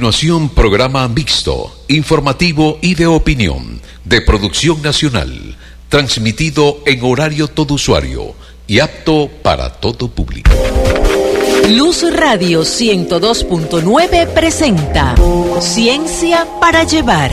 Continuación, programa mixto, informativo y de opinión, de producción nacional, transmitido en horario todo usuario y apto para todo público. Luz Radio 102.9 presenta Ciencia para Llevar.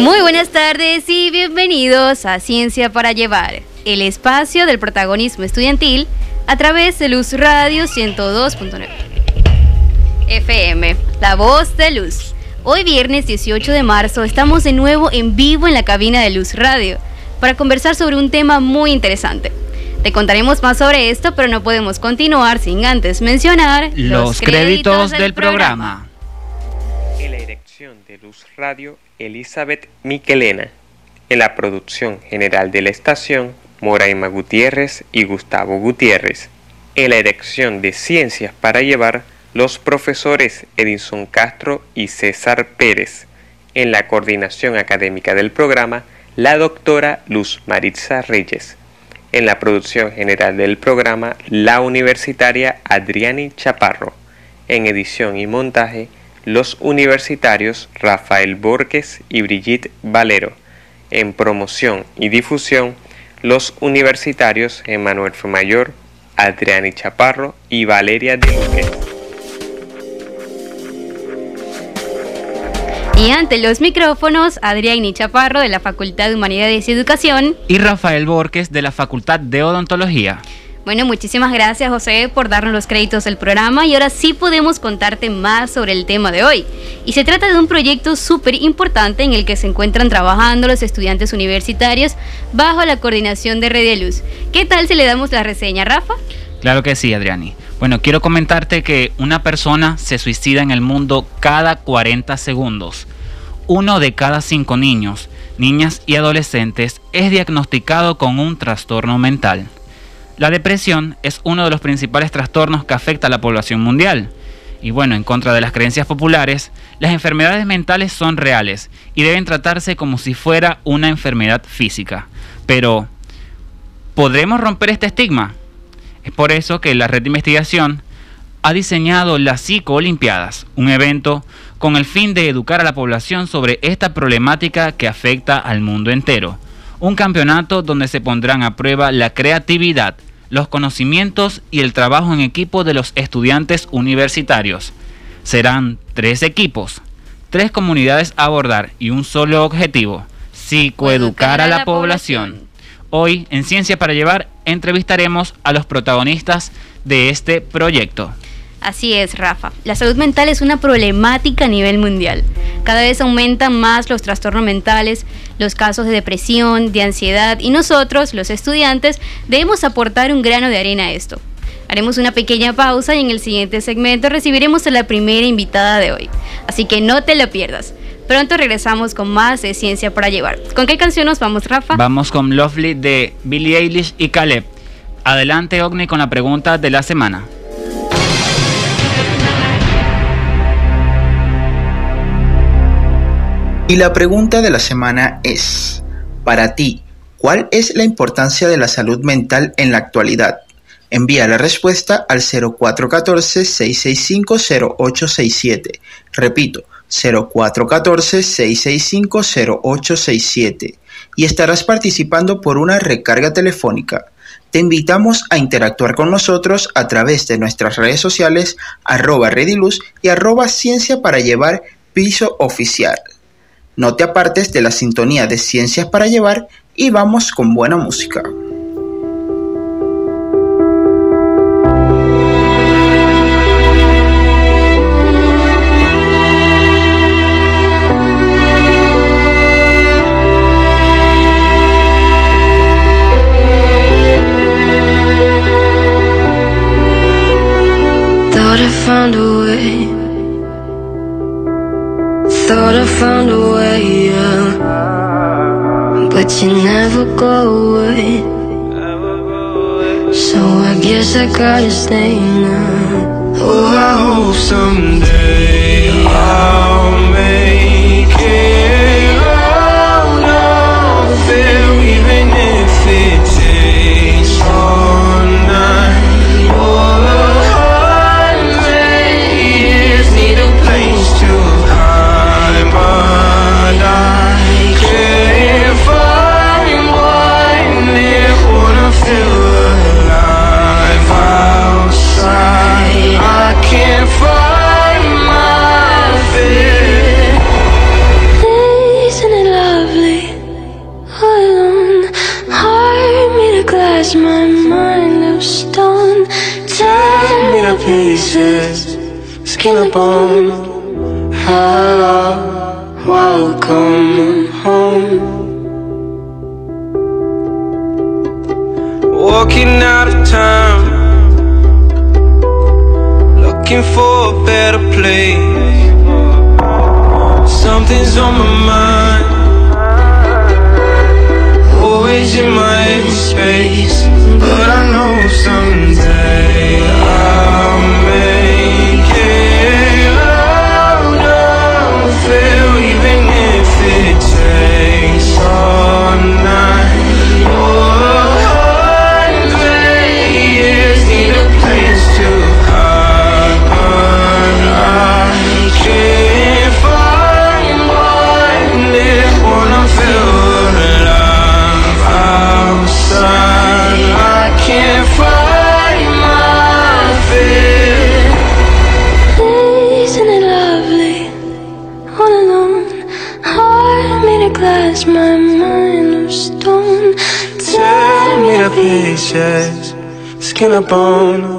Muy buenas tardes y bienvenidos a Ciencia para Llevar, el espacio del protagonismo estudiantil a través de Luz Radio 102.9 FM, la voz de Luz. Hoy viernes 18 de marzo estamos de nuevo en vivo en la cabina de Luz Radio para conversar sobre un tema muy interesante. Te contaremos más sobre esto, pero no podemos continuar sin antes mencionar los, créditos, del, programa. De Luz Radio Elizabeth Miquelena. En la producción general de la estación, Moraima Gutiérrez y Gustavo Gutiérrez. En la dirección de Ciencias para Llevar, los profesores Edinson Castro y César Pérez. En la coordinación académica del programa, la doctora Luz Maritza Reyes. En la producción general del programa, la universitaria Adriani Chaparro. En edición y montaje, los universitarios Rafael Borges y Brigitte Valero. En promoción y difusión, los universitarios Emanuel Fumayor, Adriani Chaparro y Valeria de Luque. Y ante los micrófonos, Adriani Chaparro de la Facultad de Humanidades y Educación y Rafael Borges de la Facultad de Odontología. Bueno, muchísimas gracias José por darnos los créditos del programa y ahora sí podemos contarte más sobre el tema de hoy. Y se trata de un proyecto súper importante en el que se encuentran trabajando los estudiantes universitarios bajo la coordinación de Red Luz. ¿Qué tal si le damos la reseña, Rafa? Claro que sí, Adriani. Bueno, quiero comentarte que una persona se suicida en el mundo cada 40 segundos. Uno de cada cinco niños, niñas y adolescentes es diagnosticado con un trastorno mental. La depresión es uno de los principales trastornos que afecta a la población mundial. Y bueno, en contra de las creencias populares, las enfermedades mentales son reales y deben tratarse como si fuera una enfermedad física. Pero, ¿podremos romper este estigma? Es por eso que la red de investigación ha diseñado las Psico-Olimpiadas, un evento con el fin de educar a la población sobre esta problemática que afecta al mundo entero. Un campeonato donde se pondrán a prueba la creatividad, los conocimientos y el trabajo en equipo de los estudiantes universitarios. Serán tres equipos, tres comunidades a abordar y un solo objetivo, psicoeducar a la población. Hoy, en Ciencia para Llevar, entrevistaremos a los protagonistas de este proyecto. Así es, Rafa. La salud mental es una problemática a nivel mundial. Cada vez aumentan más los trastornos mentales, los casos de depresión, de ansiedad y nosotros, los estudiantes, debemos aportar un grano de arena a esto. Haremos una pequeña pausa y en el siguiente segmento recibiremos a la primera invitada de hoy. Así que no te la pierdas. Pronto regresamos con más de Ciencia para Llevar. ¿Con qué canción nos vamos, Rafa? Vamos con Lovely de Billie Eilish y Caleb. Adelante, Ogni, con la pregunta de la semana. Y la pregunta de la semana es, para ti, ¿cuál es la importancia de la salud mental en la actualidad? Envía la respuesta al 0414-665-0867. Repito, 0414-665-0867. Y estarás participando por una recarga telefónica. Te invitamos a interactuar con nosotros a través de nuestras redes sociales arroba rediluz y arroba ciencia para llevar piso oficial. No te apartes de la sintonía de Ciencias para Llevar y vamos con buena música. Thought But you never go away. So I guess I gotta stay now. Oh, I hope someday skin and bone. Skin and bone.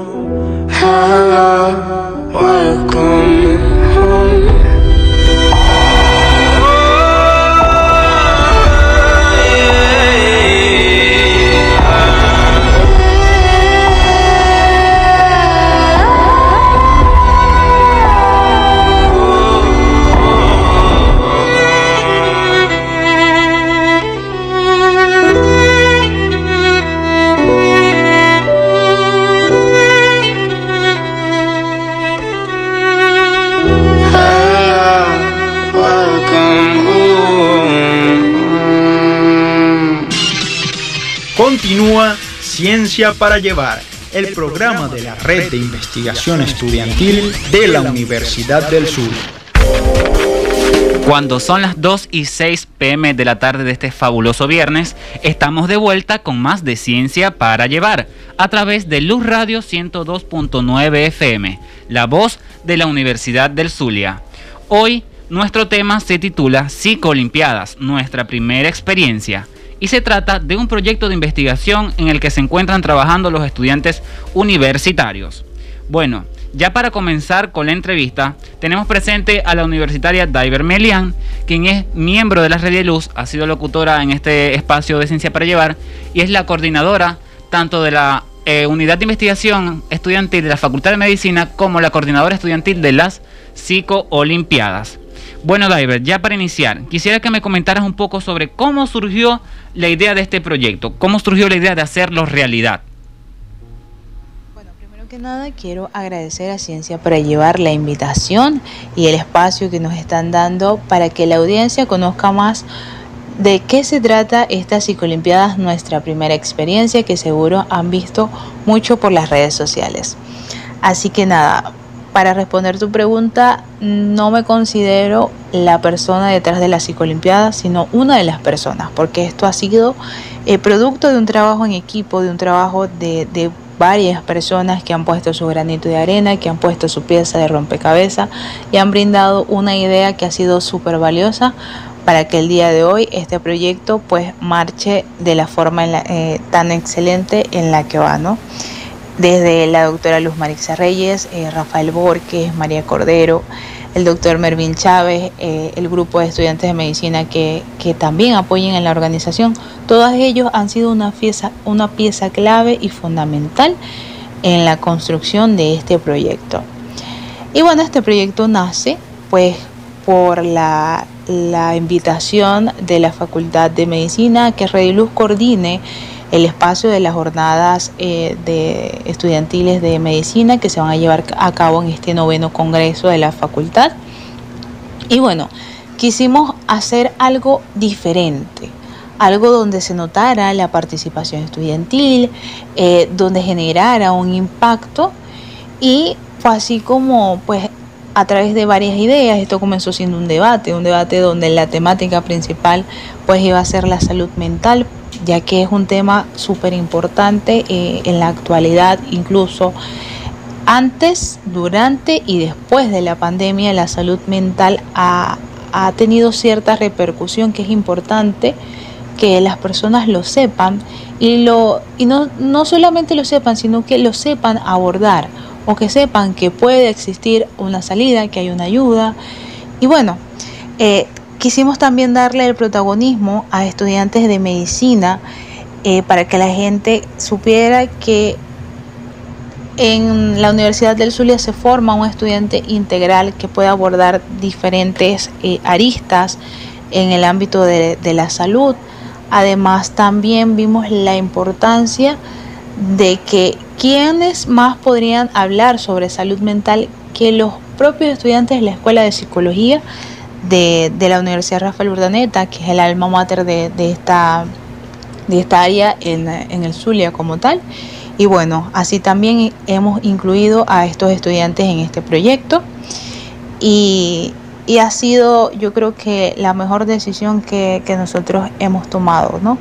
Ciencia para Llevar, el programa de la Red de Investigación Estudiantil de la Universidad del Sur. Cuando son las 2 y 6 pm de la tarde de este fabuloso viernes, estamos de vuelta con más de Ciencia para Llevar a través de Luz Radio 102.9 FM, la voz de la Universidad del Zulia. Hoy nuestro tema se titula Psicolimpiadas, nuestra primera experiencia. Y se trata de un proyecto de investigación en el que se encuentran trabajando los estudiantes universitarios. Bueno, ya para comenzar con la entrevista, tenemos presente a la universitaria Diver Melian, quien es miembro de la Red de Luz, ha sido locutora en este espacio de Ciencia para Llevar y es la coordinadora tanto de la eh, Unidad de Investigación Estudiantil de la Facultad de Medicina como la coordinadora estudiantil de las Psico-Olimpiadas. Bueno, Diver, ya para iniciar, quisiera que me comentaras un poco sobre cómo surgió la idea de este proyecto, cómo surgió la idea de hacerlo realidad. Bueno, primero que nada quiero agradecer a Ciencia para llevar la invitación y el espacio que nos están dando para que la audiencia conozca más de qué se trata esta Psicolimpiadas, nuestra primera experiencia que seguro han visto mucho por las redes sociales. Así que nada, para responder tu pregunta, no me considero la persona detrás de la psicolimpiada, sino una de las personas, porque esto ha sido el producto de un trabajo en equipo, de un trabajo de, varias personas que han puesto su granito de arena, que han puesto su pieza de rompecabezas y han brindado una idea que ha sido súper valiosa para que el día de hoy este proyecto pues marche de la forma eh, tan excelente en la que va, ¿no? Desde la doctora Luz Marixa Reyes, eh, Rafael Borges, María Cordero, el doctor Mervin Chávez, eh, el grupo de estudiantes de medicina que, que también apoyan en la organización, todos ellos han sido una pieza, una pieza clave y fundamental en la construcción de este proyecto. Y bueno, este proyecto nace pues por la, la invitación de la Facultad de Medicina que Rediluz coordine el espacio de las jornadas eh, de estudiantiles de medicina que se van a llevar a cabo en este noveno congreso de la facultad. Y bueno, quisimos hacer algo diferente, algo donde se notara la participación estudiantil, eh, donde generara un impacto y fue así como pues a través de varias ideas, esto comenzó siendo un debate, un debate donde la temática principal pues iba a ser la salud mental, ya que es un tema súper importante eh, en la actualidad, incluso antes, durante y después de la pandemia, la salud mental ha, ha tenido cierta repercusión que es importante que las personas lo sepan y, lo, y no, no solamente lo sepan, sino que lo sepan abordar o que sepan que puede existir una salida, que hay una ayuda. Y bueno, eh, quisimos también darle el protagonismo a estudiantes de medicina eh, para que la gente supiera que en la Universidad del Zulia se forma un estudiante integral que puede abordar diferentes eh, aristas en el ámbito de, la salud. Además, también vimos la importancia de que quienes más podrían hablar sobre salud mental que los propios estudiantes de la Escuela de Psicología de, la Universidad Rafael Urdaneta, que es el alma mater de, esta, de esta área en, en el Zulia como tal. Y bueno, así también hemos incluido a estos estudiantes en este proyecto y, ha sido yo creo que la mejor decisión que, nosotros hemos tomado, ¿no?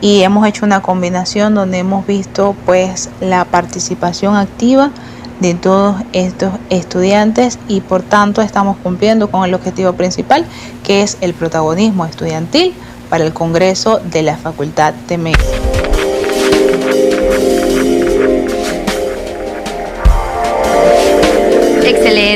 Y hemos hecho una combinación donde hemos visto pues la participación activa de todos estos estudiantes y por tanto estamos cumpliendo con el objetivo principal que es el protagonismo estudiantil para el Congreso de la Facultad de Medicina.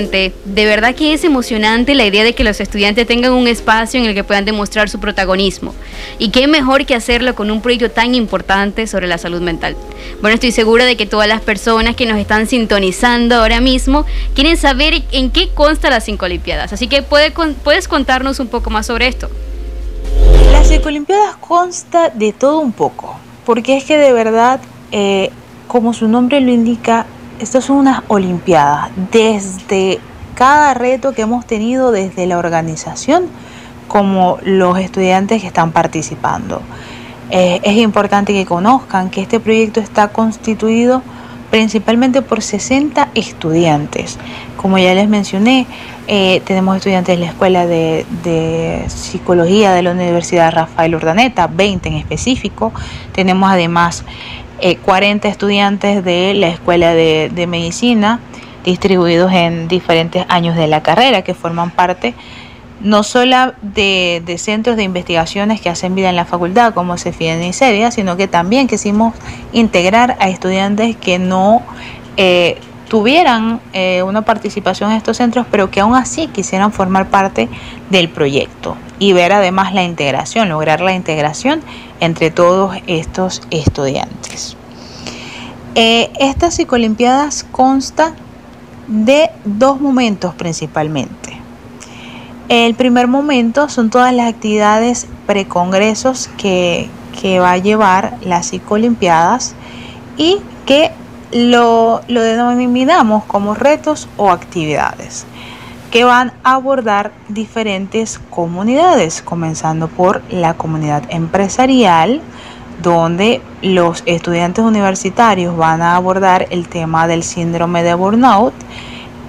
De verdad que es emocionante la idea de que los estudiantes tengan un espacio en el que puedan demostrar su protagonismo. Y qué mejor que hacerlo con un proyecto tan importante sobre la salud mental. Bueno, estoy segura de que todas las personas que nos están sintonizando ahora mismo quieren saber en qué consta las cinco Olimpiadas. Así que puedes contarnos un poco más sobre esto. Las cinco Olimpiadas consta de todo un poco. Porque es que de verdad, eh, como su nombre lo indica, estas son unas Olimpiadas. Desde cada reto que hemos tenido desde la organización como los estudiantes que están participando. Eh, es importante que conozcan que este proyecto está constituido principalmente por 60 estudiantes. Como ya les mencioné, eh, tenemos estudiantes de la Escuela de, Psicología de la Universidad Rafael Urdaneta, 20 en específico. Tenemos además 40 eh, estudiantes de la Escuela de, Medicina distribuidos en diferentes años de la carrera que forman parte no solo de, centros de investigaciones que hacen vida en la facultad como CEFIDEN y CEDIA, sino que también quisimos integrar a estudiantes que no eh, tuvieran eh, una participación en estos centros, pero que aún así quisieran formar parte del proyecto y ver además la integración, lograr la integración entre todos estos estudiantes. Eh, estas psicolimpiadas consta de dos momentos principalmente. El primer momento son todas las actividades precongresos que, que va a llevar las psicolimpiadas y que lo, lo denominamos como retos o actividades que van a abordar diferentes comunidades, comenzando por la comunidad empresarial, donde los estudiantes universitarios van a abordar el tema del síndrome de burnout,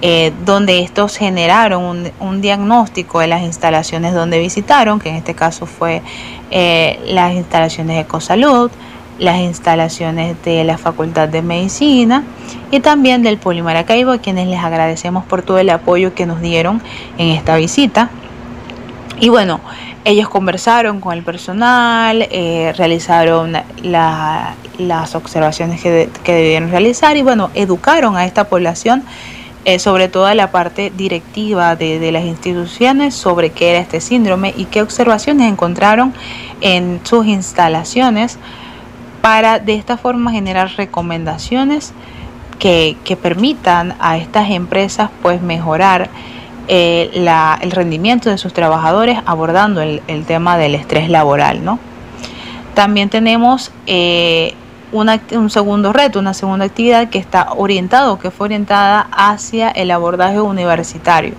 eh, donde estos generaron un, diagnóstico de las instalaciones donde visitaron, que en este caso fue eh, las instalaciones de Ecosalud, las instalaciones de la Facultad de Medicina y también del Polimaracaibo, a quienes les agradecemos por todo el apoyo que nos dieron en esta visita. Y bueno, ellos conversaron con el personal, eh, realizaron las observaciones que, debieron realizar y bueno, educaron a esta población eh, sobre toda la parte directiva de, de, las instituciones sobre qué era este síndrome y qué observaciones encontraron en sus instalaciones para de esta forma generar recomendaciones que, permitan a estas empresas pues mejorar eh, el rendimiento de sus trabajadores abordando el, tema del estrés laboral. ¿no? También tenemos eh, un segundo reto, una segunda actividad que está orientado, que fue orientada hacia el abordaje universitario,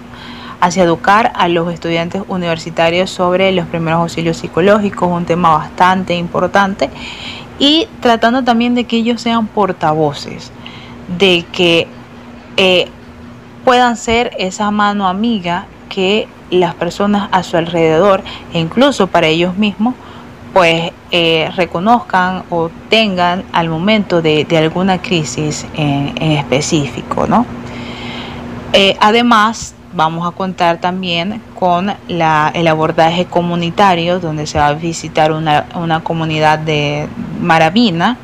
hacia educar a los estudiantes universitarios sobre los primeros auxilios psicológicos, un tema bastante importante y tratando también de que ellos sean portavoces, de que eh, puedan ser esa mano amiga que las personas a su alrededor e incluso para ellos mismos pues eh, reconozcan o tengan al momento de, alguna crisis en, específico, ¿no? Eh, además, vamos a contar también con el abordaje comunitario, donde se va a visitar una, comunidad de Maravina,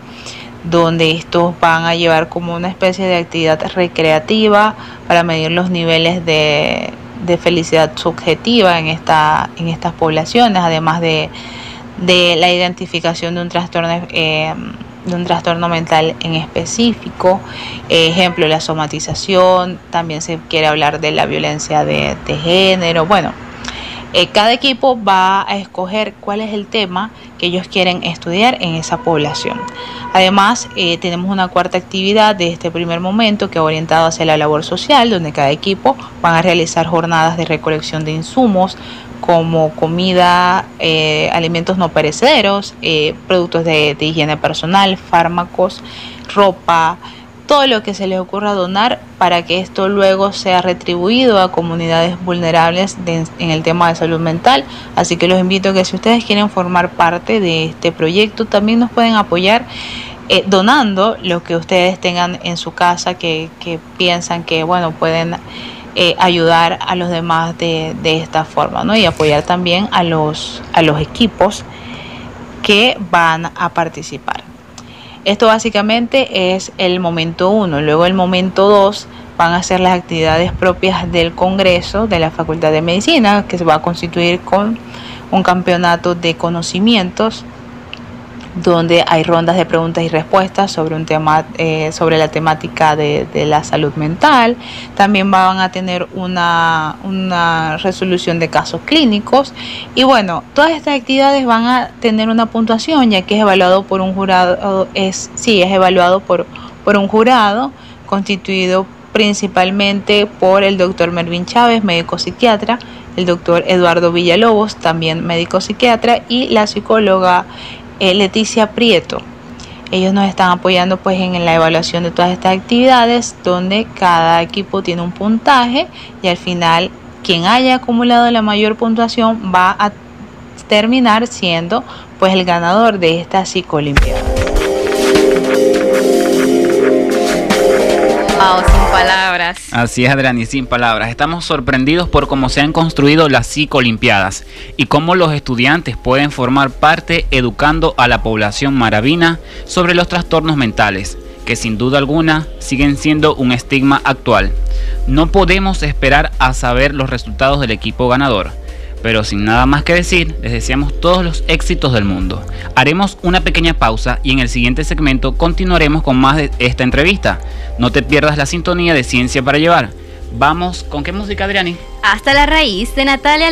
donde estos van a llevar como una especie de actividad recreativa para medir los niveles de, felicidad subjetiva en, esta, en estas poblaciones, además de, la identificación de un trastorno. Eh, de un trastorno mental en específico, ejemplo la somatización, también se quiere hablar de la violencia de, de género, bueno, eh, cada equipo va a escoger cuál es el tema que ellos quieren estudiar en esa población. Además, eh, tenemos una cuarta actividad de este primer momento que ha orientado hacia la labor social, donde cada equipo van a realizar jornadas de recolección de insumos como comida, eh, alimentos no perecederos, productos de higiene personal, fármacos, ropa, todo lo que se les ocurra donar para que esto luego sea retribuido a comunidades vulnerables en el tema de salud mental. Así que los invito a que si ustedes quieren formar parte de este proyecto, también nos pueden apoyar eh, donando lo que ustedes tengan en su casa que, piensan que bueno pueden eh, ayudar a los demás de, de, esta forma ¿no? y apoyar también a los, a los equipos que van a participar. Esto básicamente es el momento 1. Luego el momento 2 van a ser las actividades propias del Congreso de la Facultad de Medicina, que se va a constituir con un campeonato de conocimientos donde hay rondas de preguntas y respuestas sobre un tema eh, sobre la temática de, la salud mental. También van a tener una, una, resolución de casos clínicos. Y bueno todas estas actividades van a tener una puntuación ya que es evaluado por un jurado es sí es evaluado por por un jurado constituido principalmente por el doctor Mervin Chávez médico psiquiatra el doctor Eduardo Villalobos también médico psiquiatra y la psicóloga Leticia Prieto. Ellos nos están apoyando pues en la evaluación de todas estas actividades donde cada equipo tiene un puntaje y al final quien haya acumulado la mayor puntuación va a terminar siendo pues el ganador de esta psicolimpiada. Sin palabras. Así es, Adrián, y sin palabras. Estamos sorprendidos por cómo se han construido las psicolimpiadas y cómo los estudiantes pueden formar parte educando a la población maravina sobre los trastornos mentales, que sin duda alguna siguen siendo un estigma actual. No podemos esperar a saber los resultados del equipo ganador pero sin nada más que decir, les deseamos todos los éxitos del mundo. Haremos una pequeña pausa y en el siguiente segmento continuaremos con más de esta entrevista. No te pierdas la sintonía de Ciencia para Llevar. Vamos, ¿con qué música, Adriani? Hasta la raíz de Natalia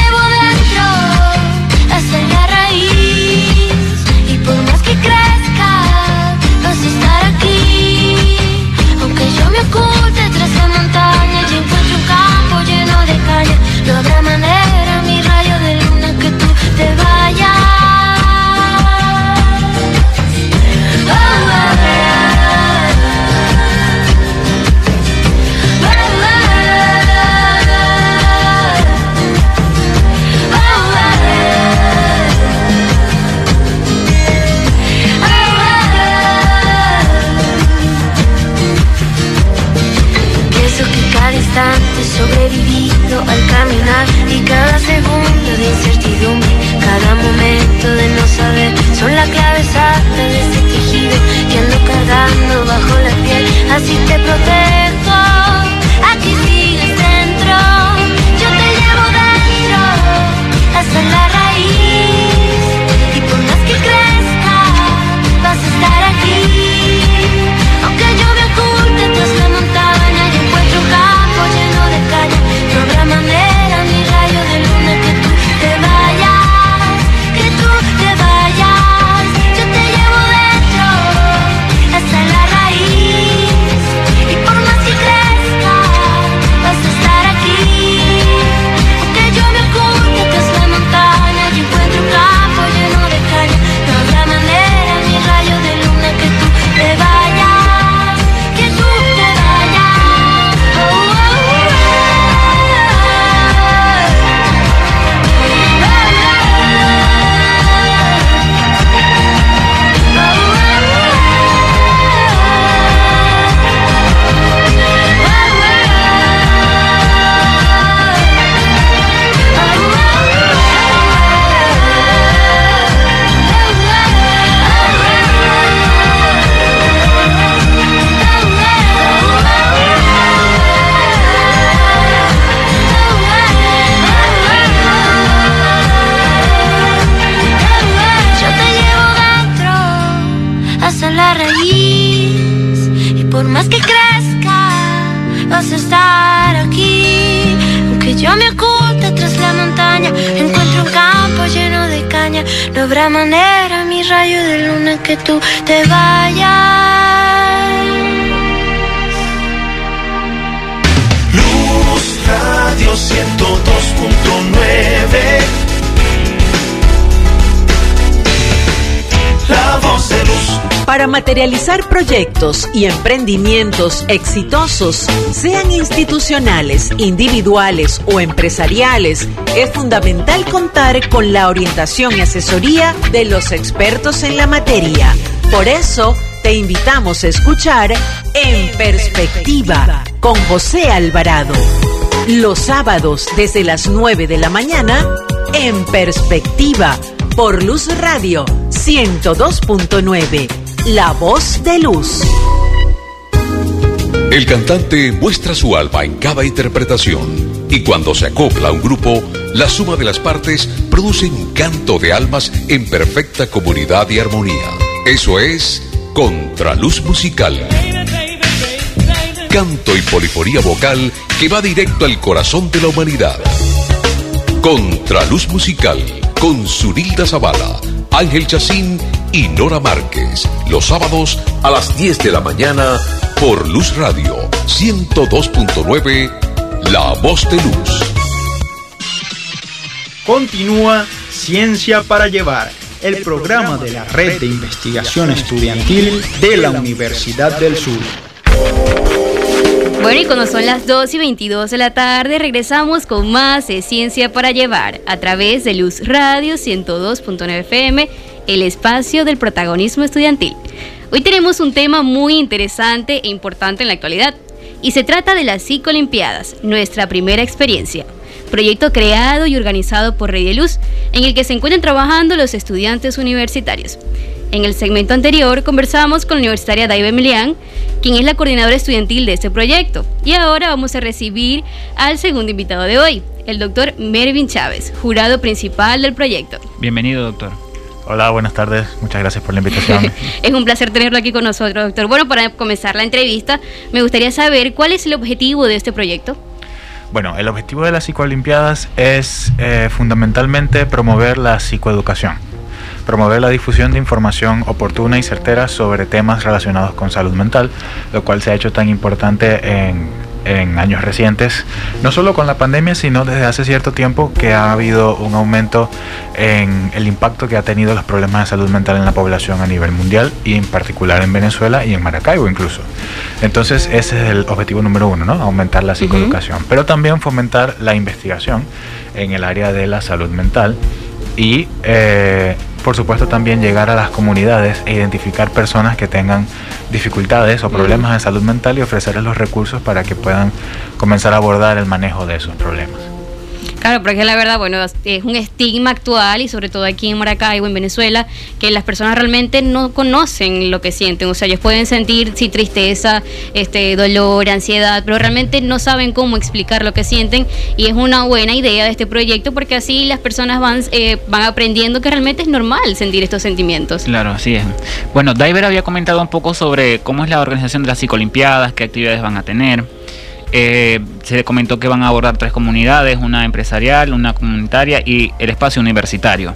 sobrevivido al caminar y cada segundo de incertidumbre, cada momento de no saber son la clave exacta de ese tejido que ando cargando bajo la piel, así te protejo, materializar proyectos y emprendimientos exitosos, sean institucionales, individuales o empresariales, es fundamental contar con la orientación y asesoría de los expertos en la materia. Por eso, te invitamos a escuchar En Perspectiva con José Alvarado. Los sábados desde las 9 de la mañana, En Perspectiva, por Luz Radio 102.9, La Voz de Luz. El cantante muestra su alma en cada interpretación y cuando se acopla a un grupo, la suma de las partes produce un canto de almas en perfecta comunidad y armonía. Eso es Contraluz Musical. Canto y polifonía vocal que va directo al corazón de la humanidad. Contraluz Musical con Zunilda Zavala, Ángel Chacín y Nora Márquez. Los sábados a las 10 de la mañana por Luz Radio 102.9, La Voz de Luz. Continúa Ciencia para Llevar, el programa de la Red de Investigación Estudiantil de la Universidad del Sur. Bueno, y cuando son las 2 y 22 de la tarde, regresamos con más de Ciencia para Llevar a través de Luz Radio 102.9 FM, el espacio del protagonismo estudiantil. Hoy tenemos un tema muy interesante e importante en la actualidad, y se trata de las Psicolimpiadas, nuestra primera experiencia. Proyecto creado y organizado por Rey de Luz, en el que se encuentran trabajando los estudiantes universitarios. En el segmento anterior conversábamos con la universitaria Daiva Emilián, quien es la coordinadora estudiantil de este proyecto. Y ahora vamos a recibir al segundo invitado de hoy, el doctor Mervin Chávez, jurado principal del proyecto. Bienvenido, doctor. Hola, buenas tardes. Muchas gracias por la invitación. es un placer tenerlo aquí con nosotros, doctor. Bueno, para comenzar la entrevista, me gustaría saber cuál es el objetivo de este proyecto. Bueno, el objetivo de las psicolimpiadas es eh, fundamentalmente promover la psicoeducación promover la difusión de información oportuna y certera sobre temas relacionados con salud mental, lo cual se ha hecho tan importante en, años recientes, no solo con la pandemia, sino desde hace cierto tiempo que ha habido un aumento en el impacto que ha tenido los problemas de salud mental en la población a nivel mundial y en particular en Venezuela y en Maracaibo incluso. Entonces ese es el objetivo número uno, ¿no? Aumentar la psicoeducación, pero también fomentar la investigación en el área de la salud mental y eh, por supuesto también llegar a las comunidades e identificar personas que tengan dificultades o problemas de salud mental y ofrecerles los recursos para que puedan comenzar a abordar el manejo de esos problemas. Claro, porque la verdad, bueno, es un estigma actual y sobre todo aquí en Maracaibo, en Venezuela, que las personas realmente no conocen lo que sienten. O sea, ellos pueden sentir sí tristeza, este dolor, ansiedad, pero realmente no saben cómo explicar lo que sienten y es una buena idea de este proyecto porque así las personas van eh, van aprendiendo que realmente es normal sentir estos sentimientos. Claro, así es. Bueno, Diver había comentado un poco sobre cómo es la organización de las psicolimpiadas, qué actividades van a tener. Eh, se comentó que van a abordar tres comunidades, una empresarial, una comunitaria y el espacio universitario.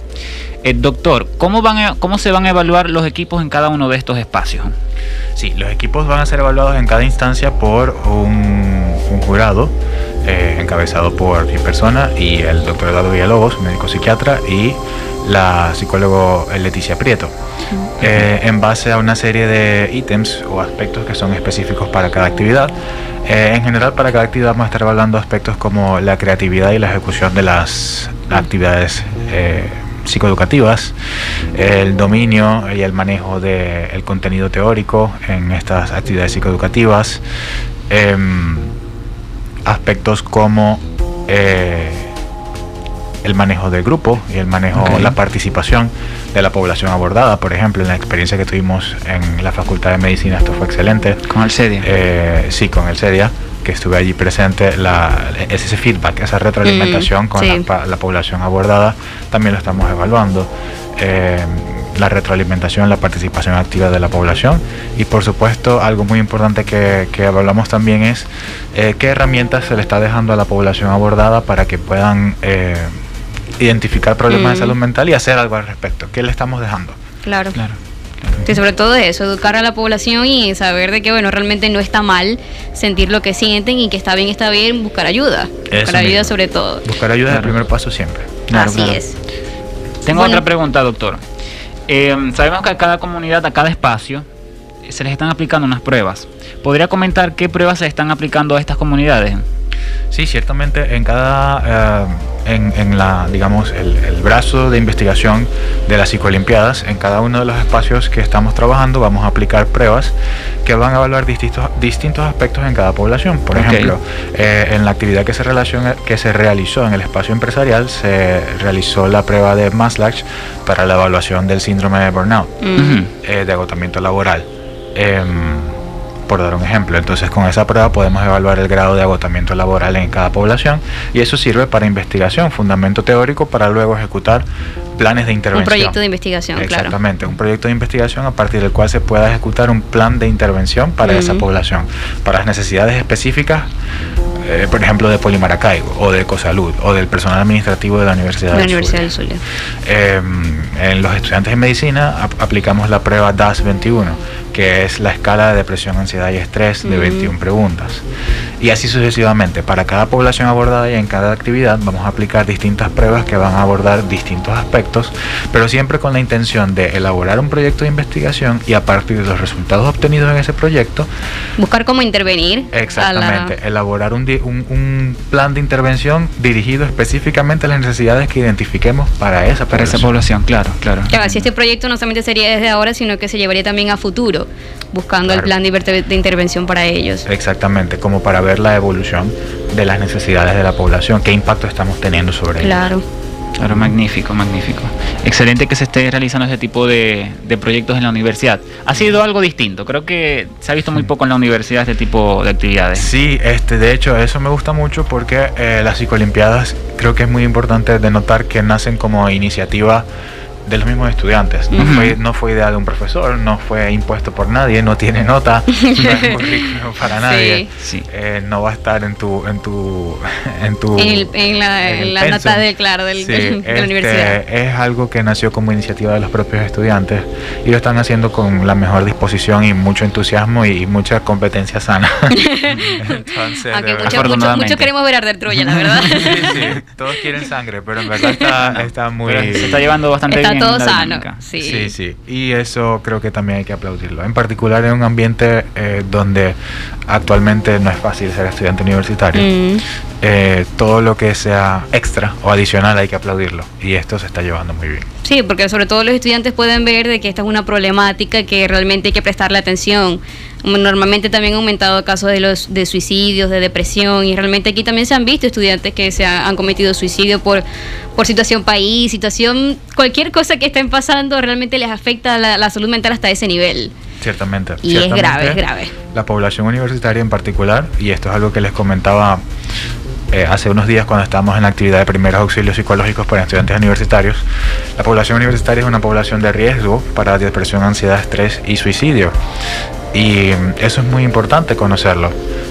Eh, doctor, ¿cómo, van ¿cómo se van a evaluar los equipos en cada uno de estos espacios? Sí, los equipos van a ser evaluados en cada instancia por un, jurado eh, encabezado por mi persona y el doctor Eduardo Villalobos, médico psiquiatra, y la psicólogo Leticia Prieto, en base a una serie de ítems o aspectos que son específicos para cada actividad. Eh, en general, para cada actividad vamos a estar evaluando aspectos como la creatividad y la ejecución de las actividades eh, psicoeducativas, el dominio y el manejo del contenido teórico en estas actividades psicoeducativas, em, aspectos como eh, el manejo del grupo y el manejo, la participación de la población abordada. Por ejemplo, en la experiencia que tuvimos en la Facultad de Medicina, esto fue excelente. ¿Con el CEDIA? Eh, sí, con el CEDIA, que estuve allí presente, la, ese feedback, esa retroalimentación con la, población abordada, también lo estamos evaluando. Eh, la retroalimentación, la participación activa de la población y por supuesto algo muy importante que, que hablamos también es eh, qué herramientas se le está dejando a la población abordada para que puedan eh, identificar problemas de Mm. salud mental y hacer algo al respecto. ¿Qué le estamos dejando? Claro. Claro. Sí, sobre todo eso, educar a la población y saber de que, bueno, realmente no está mal sentir lo que sienten y que está bien, está bien, buscar ayuda. Eso buscar ayuda mismo. sobre todo. Buscar ayuda es el primer paso siempre. Claro, Así claro. es. Tengo Bueno. otra pregunta, doctor. Eh, sabemos que a cada comunidad, a cada espacio, se les están aplicando unas pruebas. ¿Podría comentar qué pruebas se están aplicando a estas comunidades? Sí, ciertamente en cada, eh, en, en la, digamos, el, el brazo de investigación de las psicolimpiadas, en cada uno de los espacios que estamos trabajando vamos a aplicar pruebas que van a evaluar distintos, distintos aspectos en cada población. Por ejemplo, eh, en la actividad que se, relaciona- que se realizó en el espacio empresarial, se realizó la prueba de Maslach para la evaluación del síndrome de burnout Mm. Eh, de agotamiento laboral. Por dar un ejemplo, entonces con esa prueba podemos evaluar el grado de agotamiento laboral en cada población y eso sirve para investigación, fundamento teórico para luego ejecutar planes de Un intervención. proyecto de investigación, claro. Exactamente, un proyecto de investigación a partir del cual se pueda ejecutar un plan de intervención para esa población, para las necesidades específicas, eh, por ejemplo, de Polimaracaibo o de Ecosalud o del personal administrativo de la Universidad La del Universidad Zulia. del Zulia. Eh, en los estudiantes de medicina ap- aplicamos la prueba DAS-21, que es la escala de depresión, ansiedad y estrés de Mm. 21 preguntas. Y así sucesivamente. Para cada población abordada y en cada actividad vamos a aplicar distintas pruebas que van a abordar distintos aspectos, pero siempre con la intención de elaborar un proyecto de investigación y a partir de los resultados obtenidos en ese proyecto, Buscar cómo intervenir. la- exactamente, elaborar un, di- un- un plan de intervención dirigido específicamente a las necesidades que identifiquemos para esa Para esa población. población, claro, claro. Claro, así este proyecto no solamente sería desde ahora, sino que se llevaría también a futuro, buscando el plan de, inter- de intervención para ellos. Exactamente, como para ver la evolución de las necesidades de la población, qué impacto estamos teniendo sobre ellas. Claro. Claro, magnífico, magnífico. Excelente que se esté realizando este tipo de, de proyectos en la universidad. Ha sido algo distinto. Creo que se ha visto muy poco en la universidad este tipo de actividades. Sí, este, de hecho, eso me gusta mucho porque eh, las psicolimpiadas creo que es muy importante denotar que nacen como iniciativa de los mismos estudiantes. No, Ujú. fue, no fue idea de un profesor, no fue impuesto por nadie, no tiene nota, no es currículum para nadie. Sí. Eh, no va a estar en tu en tu en tu En, el- en la, en la nota del, claro, del, Sí, de la este, universidad. Es algo que nació como iniciativa de los propios estudiantes y lo están haciendo con la mejor disposición y mucho entusiasmo y, mucha competencia sana. Entonces, de verdad- mucho, mucho queremos ver arder Troya, la verdad. Sí, sí, todos quieren sangre, pero en verdad está, está muy... Pero se está llevando bastante Está bien todo la sano. Sí. Sí, sí, y eso creo que también hay que aplaudirlo. En particular en un ambiente eh, donde actualmente no es fácil ser estudiante universitario. Mm. Eh, todo lo que sea extra o adicional hay que aplaudirlo. Y esto se está llevando muy bien. Sí, porque sobre todo los estudiantes pueden ver de que esta es una problemática que realmente hay que prestarle atención. Normalmente también ha aumentado casos de los de suicidios, de depresión y realmente aquí también se han visto estudiantes que se ha- han cometido suicidio por por situación país, situación cualquier cosa que estén pasando realmente les afecta la, la salud mental hasta ese nivel. Ciertamente. Y es ciertamente, grave, es grave. La población universitaria en particular, y esto es algo que les comentaba eh, hace unos días cuando estábamos en la actividad de primeros auxilios psicológicos para estudiantes universitarios, la población universitaria es una población de riesgo para depresión, ansiedad, estrés y suicidio. Y mm, eso es muy importante conocerlo.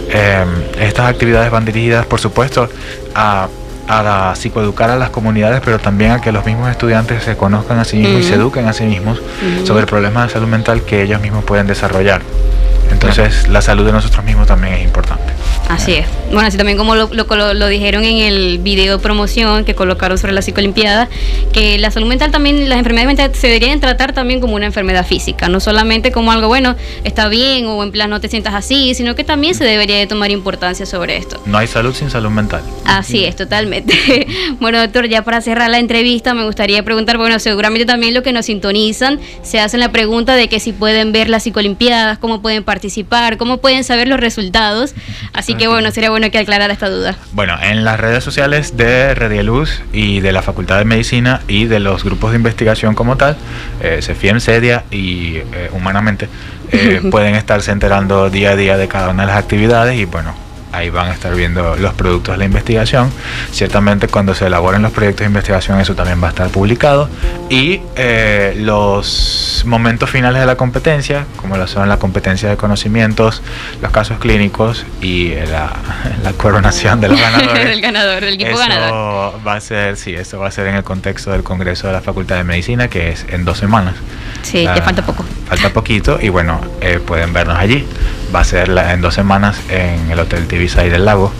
Eh, estas actividades van dirigidas, por supuesto, a, a la psicoeducar a las comunidades, pero también a que los mismos estudiantes se conozcan a sí mismos y se eduquen a sí mismos Ujú. sobre problemas de salud mental que ellos mismos pueden desarrollar. Entonces, la salud de nosotros mismos también es importante. Así es. Bueno, así también como lo, lo, lo- lo dijeron en el video promoción que colocaron sobre la psicolimpiada, que la salud mental también, las enfermedades mentales se deberían tratar también como una enfermedad física, no solamente como algo, bueno, está bien o en plan no te sientas así, sino que también se debería de tomar importancia sobre esto. No hay salud sin salud mental. Así es, totalmente. bueno, doctor, ya para cerrar la entrevista me gustaría preguntar, bueno, seguramente también lo que nos sintonizan se hacen la pregunta de que si pueden ver las psicolimpiadas, cómo pueden participar, cómo pueden saber los resultados. Así que bueno, sería bueno que aclarara esta duda. Bueno, en las redes sociales de Redieluz y de la Facultad de Medicina y de los grupos de investigación como tal, eh, CEFIEM, CEDIA y eh, Humanamente, eh, pueden estarse enterando día a día de cada una de las actividades y bueno, ahí van a estar viendo los productos de la investigación. Ciertamente cuando se elaboren los proyectos de investigación eso también va a estar publicado. Y eh, los momentos finales de la competencia, como lo son la competencia de conocimientos, los casos clínicos y la, la coronación de los ganadores. del ganador, del equipo eso ganador. Va a ser, sí, eso va a ser en el contexto del Congreso de la Facultad de Medicina, que es en dos semanas. Sí, La- que falta poco. Falta poquito y bueno, eh, pueden vernos allí. Va a ser la- en dos semanas en el Hotel Tibisay del Lago.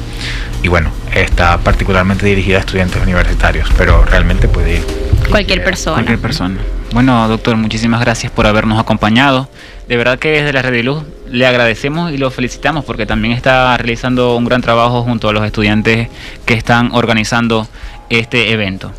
Y bueno, está particularmente dirigida a estudiantes universitarios, pero realmente puede ir. Cualquier persona. Cualquier persona. Bueno, doctor, muchísimas gracias por habernos acompañado. De verdad que desde la Red de Luz le agradecemos y lo felicitamos porque también está realizando un gran trabajo junto a los estudiantes que están organizando este evento.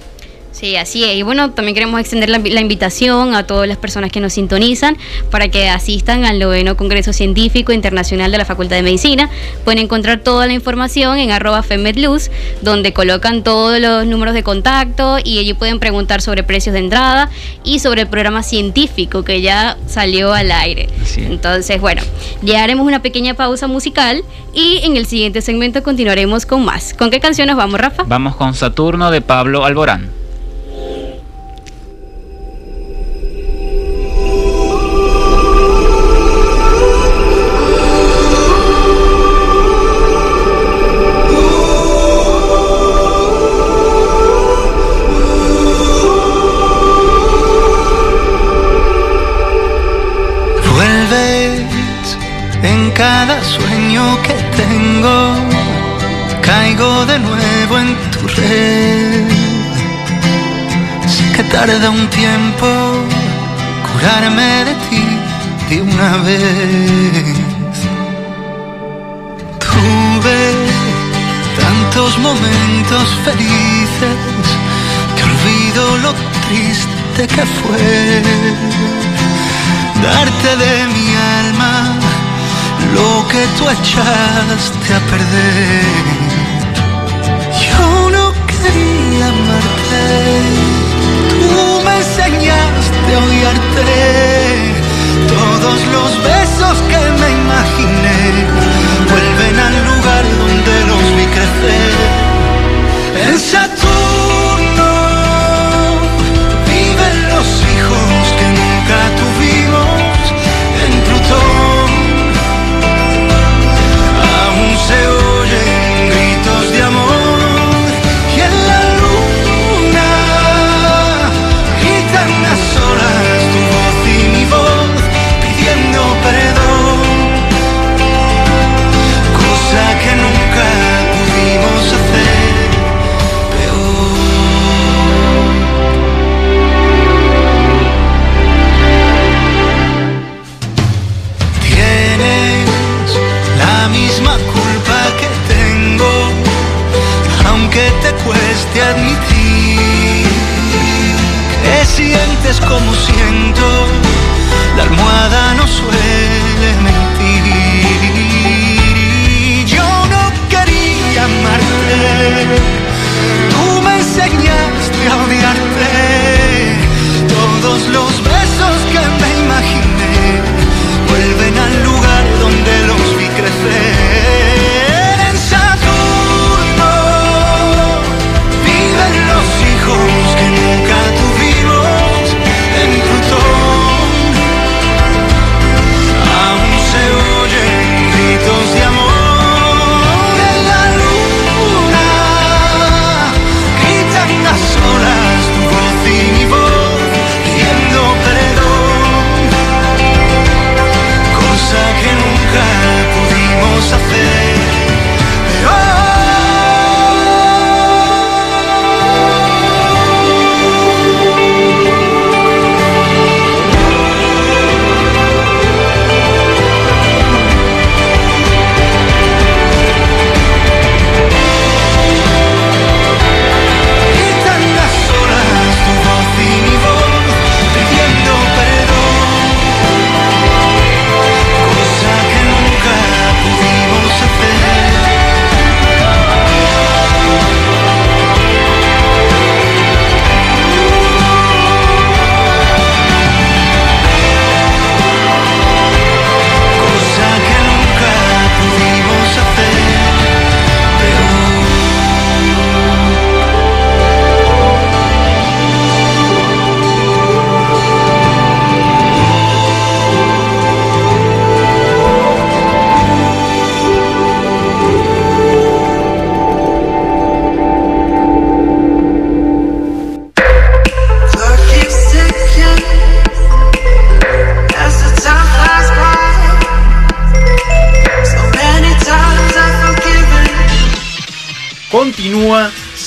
Sí, así es. Y bueno, también queremos extender la, la invitación a todas las personas que nos sintonizan para que asistan al noveno Congreso Científico Internacional de la Facultad de Medicina. Pueden encontrar toda la información en arroba FEMEDLUZ, donde colocan todos los números de contacto y allí pueden preguntar sobre precios de entrada y sobre el programa científico que ya salió al aire. Así es. Entonces, bueno, ya haremos una pequeña pausa musical y en el siguiente segmento continuaremos con más. ¿Con qué canción nos vamos, Rafa? Vamos con Saturno de Pablo Alborán. Vez. Tuve tantos momentos felices que olvido lo triste que fue darte de mi alma lo que tú echaste a perder. Yo no quería amarte, tú me enseñaste a odiarte. Los besos que me imaginé sientes como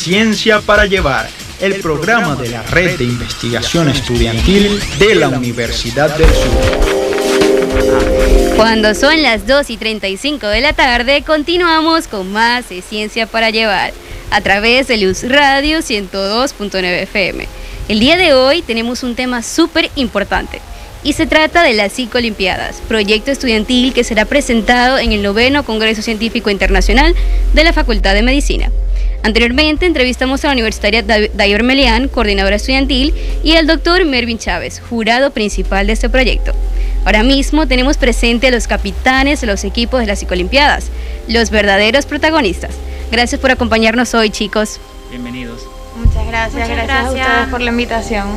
Ciencia para Llevar, el programa de la Red de Investigación Estudiantil de la Universidad del Sur. Cuando son las 2 y 35 de la tarde, continuamos con más de Ciencia para Llevar a través de Luz Radio 102.9 FM. El día de hoy tenemos un tema súper importante y se trata de las Psicolimpiadas, proyecto estudiantil que será presentado en el noveno Congreso Científico Internacional de la Facultad de Medicina. Anteriormente entrevistamos a la universitaria Dayor Melián, coordinadora estudiantil, y al doctor Mervin Chávez, jurado principal de este proyecto. Ahora mismo tenemos presente a los capitanes de los equipos de las Psicolimpiadas, los verdaderos protagonistas. Gracias por acompañarnos hoy, chicos. Bienvenidos. Muchas gracias, gracias, a ustedes por la invitación.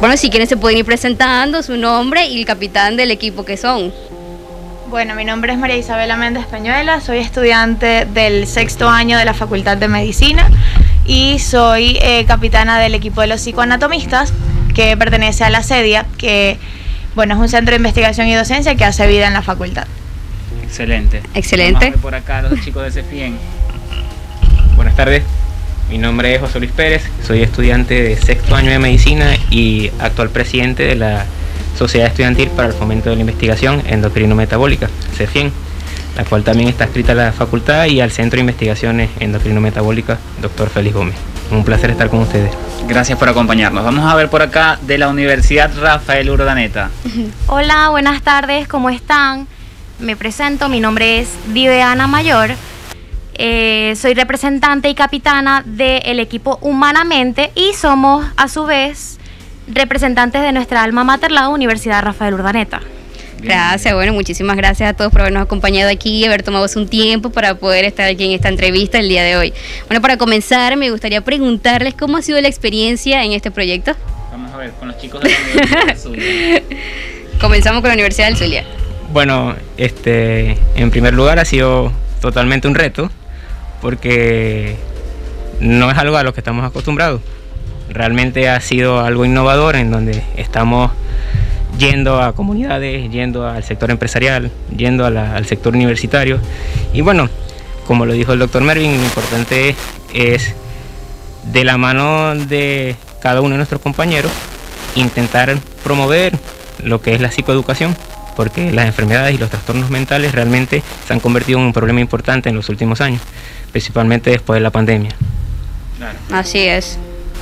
Bueno, si quieren se pueden ir presentando su nombre y el capitán del equipo que son. Bueno, mi nombre es María Isabela Méndez Peñuela, soy estudiante del sexto año de la Facultad de Medicina y soy eh, capitana del equipo de los psicoanatomistas que pertenece a la SEDIA, que bueno, es un centro de investigación y docencia que hace vida en la facultad. Excelente. Excelente. por acá los chicos de CEFIEN. Buenas tardes, mi nombre es José Luis Pérez, soy estudiante de sexto año de medicina y actual presidente de la Sociedad Estudiantil para el Fomento de la Investigación Endocrino-Metabólica, CEFIEN, la cual también está escrita a la facultad y al Centro de Investigaciones Endocrino-Metabólicas, doctor Félix Gómez. Un placer estar con ustedes. Gracias por acompañarnos. Vamos a ver por acá de la Universidad Rafael Urdaneta. Hola, buenas tardes, ¿cómo están? Me presento, mi nombre es Viveana Mayor. Eh, soy representante y capitana del equipo Humanamente y somos a su vez representantes de nuestra alma mater, la Universidad Rafael Urdaneta. Gracias, bueno, muchísimas gracias a todos por habernos acompañado aquí y haber tomado un tiempo para poder estar aquí en esta entrevista el día de hoy. Bueno, para comenzar, me gustaría preguntarles cómo ha sido la experiencia en este proyecto. Vamos a ver, con los chicos de la Universidad del Zulia. Comenzamos con la Universidad del Zulia. Bueno, este, en primer lugar ha sido totalmente un reto porque no es algo a lo que estamos acostumbrados realmente ha sido algo innovador en donde estamos yendo a comunidades, yendo al sector empresarial, yendo al sector universitario. Y bueno, como lo dijo el doctor Mervin, lo importante es de la mano de cada uno de nuestros compañeros intentar promover lo que es la psicoeducación, porque las enfermedades y los trastornos mentales realmente se han convertido en un problema importante en los últimos años, principalmente después de la pandemia. Así es.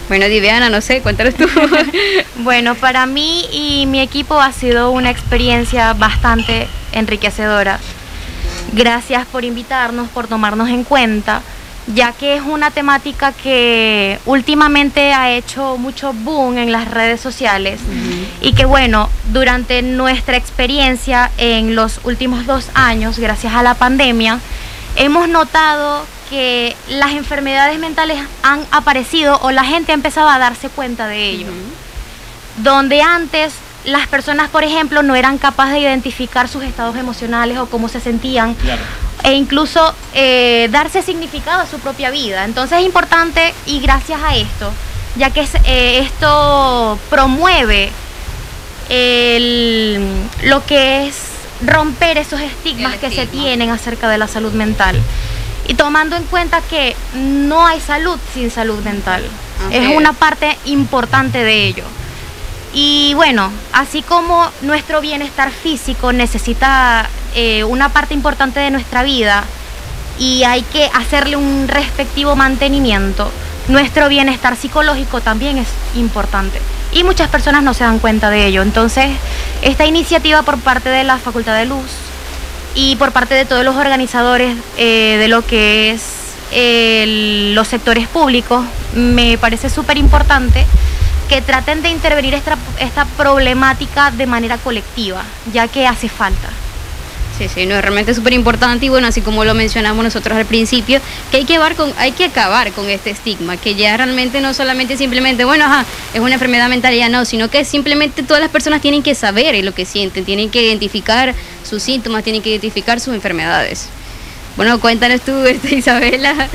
Bueno, Diviana, no sé, cuéntanos tú. bueno, para mí y mi equipo ha sido una experiencia bastante enriquecedora. Gracias por invitarnos, por tomarnos en cuenta, ya que es una temática que últimamente ha hecho mucho boom en las redes sociales y que bueno, durante nuestra experiencia en los últimos dos años, gracias a la pandemia, hemos notado que las enfermedades mentales han aparecido o la gente ha empezado a darse cuenta de ello. Donde antes las personas, por ejemplo, no eran capaces de identificar sus estados emocionales o cómo se sentían. E incluso eh, darse significado a su propia vida. Entonces es importante y gracias a esto, ya que eh, esto promueve lo que es romper esos estigmas que se tienen acerca de la salud mental y tomando en cuenta que no hay salud sin salud mental. Es una parte importante de ello. Y bueno, así como nuestro bienestar físico necesita eh, una parte importante de nuestra vida y hay que hacerle un respectivo mantenimiento, nuestro bienestar psicológico también es importante. Y muchas personas no se dan cuenta de ello. Entonces, esta iniciativa por parte de la Facultad de Luz y por parte de todos los organizadores eh, de lo que es los sectores públicos, me parece súper importante que traten de intervenir esta, esta problemática de manera colectiva, ya que hace falta. Sí, sí, no, es realmente súper importante y bueno, así como lo mencionamos nosotros al principio, que hay que, acabar con, hay que acabar con este estigma, que ya realmente no solamente simplemente, bueno, ajá, es una enfermedad mental ya no, sino que simplemente todas las personas tienen que saber lo que sienten, tienen que identificar sus síntomas, tienen que identificar sus enfermedades. Bueno, cuéntanos tú, este, Isabela,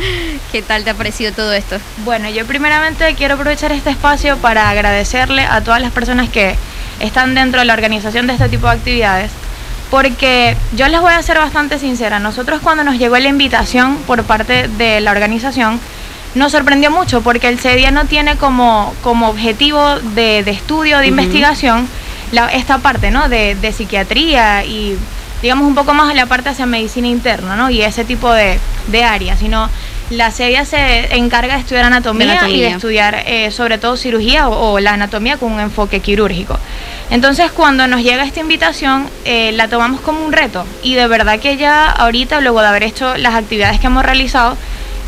¿qué tal te ha parecido todo esto? Bueno, yo primeramente quiero aprovechar este espacio para agradecerle a todas las personas que están dentro de la organización de este tipo de actividades porque yo les voy a ser bastante sincera, nosotros cuando nos llegó la invitación por parte de la organización, nos sorprendió mucho porque el CEDIA no tiene como, como objetivo de, estudio, de investigación, esta parte ¿no? de, psiquiatría y digamos un poco más la parte hacia medicina interna ¿no? y ese tipo de, de áreas, sino la CEDIA se encarga de estudiar anatomía, y de estudiar eh, sobre todo cirugía o, la anatomía con un enfoque quirúrgico. Entonces cuando nos llega esta invitación eh, la tomamos como un reto y de verdad que ya ahorita luego de haber hecho las actividades que hemos realizado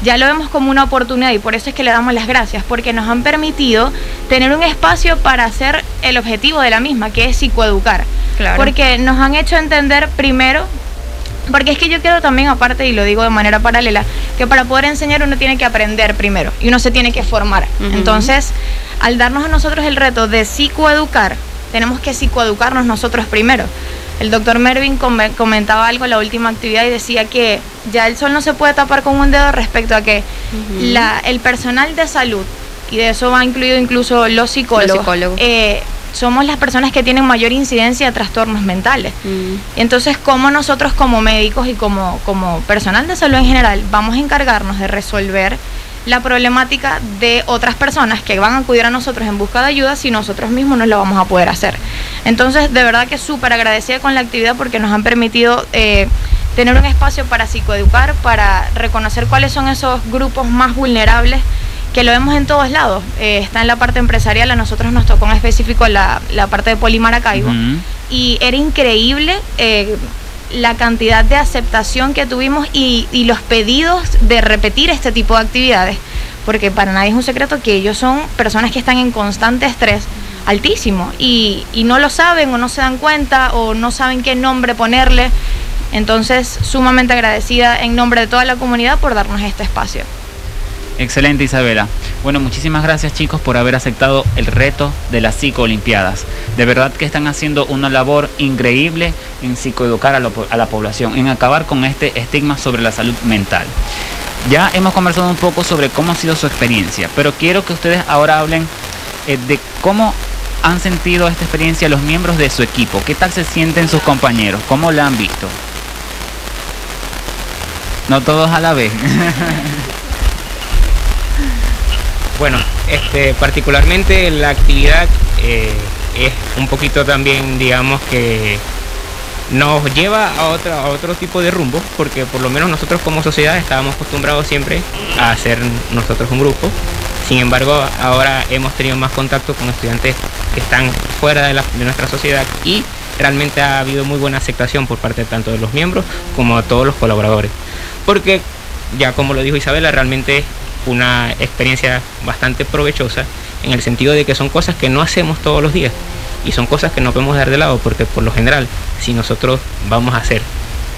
ya lo vemos como una oportunidad y por eso es que le damos las gracias, porque nos han permitido tener un espacio para hacer el objetivo de la misma, que es psicoeducar. Porque nos han hecho entender primero porque es que yo quiero también, aparte, y lo digo de manera paralela, que para poder enseñar uno tiene que aprender primero y uno se tiene que formar. Entonces, al darnos a nosotros el reto de psicoeducar, tenemos que psicoeducarnos nosotros primero. El doctor Mervin comentaba algo en la última actividad y decía que ya el sol no se puede tapar con un dedo respecto a que la, el personal de salud, y de eso va incluido incluso los psicólogos, eh, somos las personas que tienen mayor incidencia de trastornos mentales. Mm. Entonces, ¿cómo nosotros como médicos y como, como personal de salud en general vamos a encargarnos de resolver la problemática de otras personas que van a acudir a nosotros en busca de ayuda si nosotros mismos no lo vamos a poder hacer? Entonces, de verdad que súper agradecida con la actividad porque nos han permitido... Eh, tener un espacio para psicoeducar, para reconocer cuáles son esos grupos más vulnerables que lo vemos en todos lados. Eh, está en la parte empresarial, a nosotros nos tocó en específico la, parte de Polimaracaibo. Y era increíble eh, la cantidad de aceptación que tuvimos y, los pedidos de repetir este tipo de actividades. Porque para nadie es un secreto que ellos son personas que están en constante estrés altísimo y, y no lo saben o no se dan cuenta o no saben qué nombre ponerle. Entonces, sumamente agradecida en nombre de toda la comunidad por darnos este espacio. Excelente Isabela. Bueno, muchísimas gracias chicos por haber aceptado el reto de las psicolimpiadas. De verdad que están haciendo una labor increíble en psicoeducar a, la población, en acabar con este estigma sobre la salud mental. Ya hemos conversado un poco sobre cómo ha sido su experiencia, pero quiero que ustedes ahora hablen eh, de cómo han sentido esta experiencia los miembros de su equipo. ¿Qué tal se sienten sus compañeros? ¿Cómo la han visto? No todos a la vez. Bueno, este, particularmente la actividad eh, es un poquito también, digamos que nos lleva a, a otro tipo de rumbo, porque por lo menos nosotros como sociedad estábamos acostumbrados siempre a hacer nosotros un grupo. Sin embargo, ahora hemos tenido más contacto con estudiantes que están fuera de, de nuestra sociedad y realmente ha habido muy buena aceptación por parte tanto de los miembros como de todos los colaboradores. Porque, ya como lo dijo Isabela, realmente una experiencia bastante provechosa en el sentido de que son cosas que no hacemos todos los días y son cosas que no podemos dar de lado porque por lo general si nosotros vamos a ser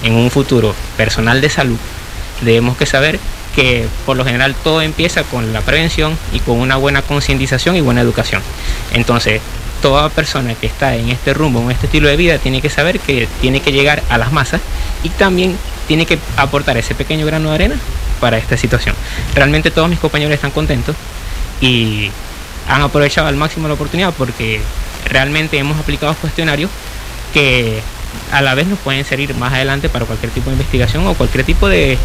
en un futuro personal de salud debemos que saber que por lo general todo empieza con la prevención y con una buena concientización y buena educación. Entonces toda persona que está en este rumbo, en este estilo de vida, tiene que saber que tiene que llegar a las masas y también tiene que aportar ese pequeño grano de arena para esta situación. Realmente todos mis compañeros están contentos y han aprovechado al máximo la oportunidad porque realmente hemos aplicado cuestionarios que a la vez nos pueden servir más adelante para cualquier tipo de investigación o cualquier tipo de,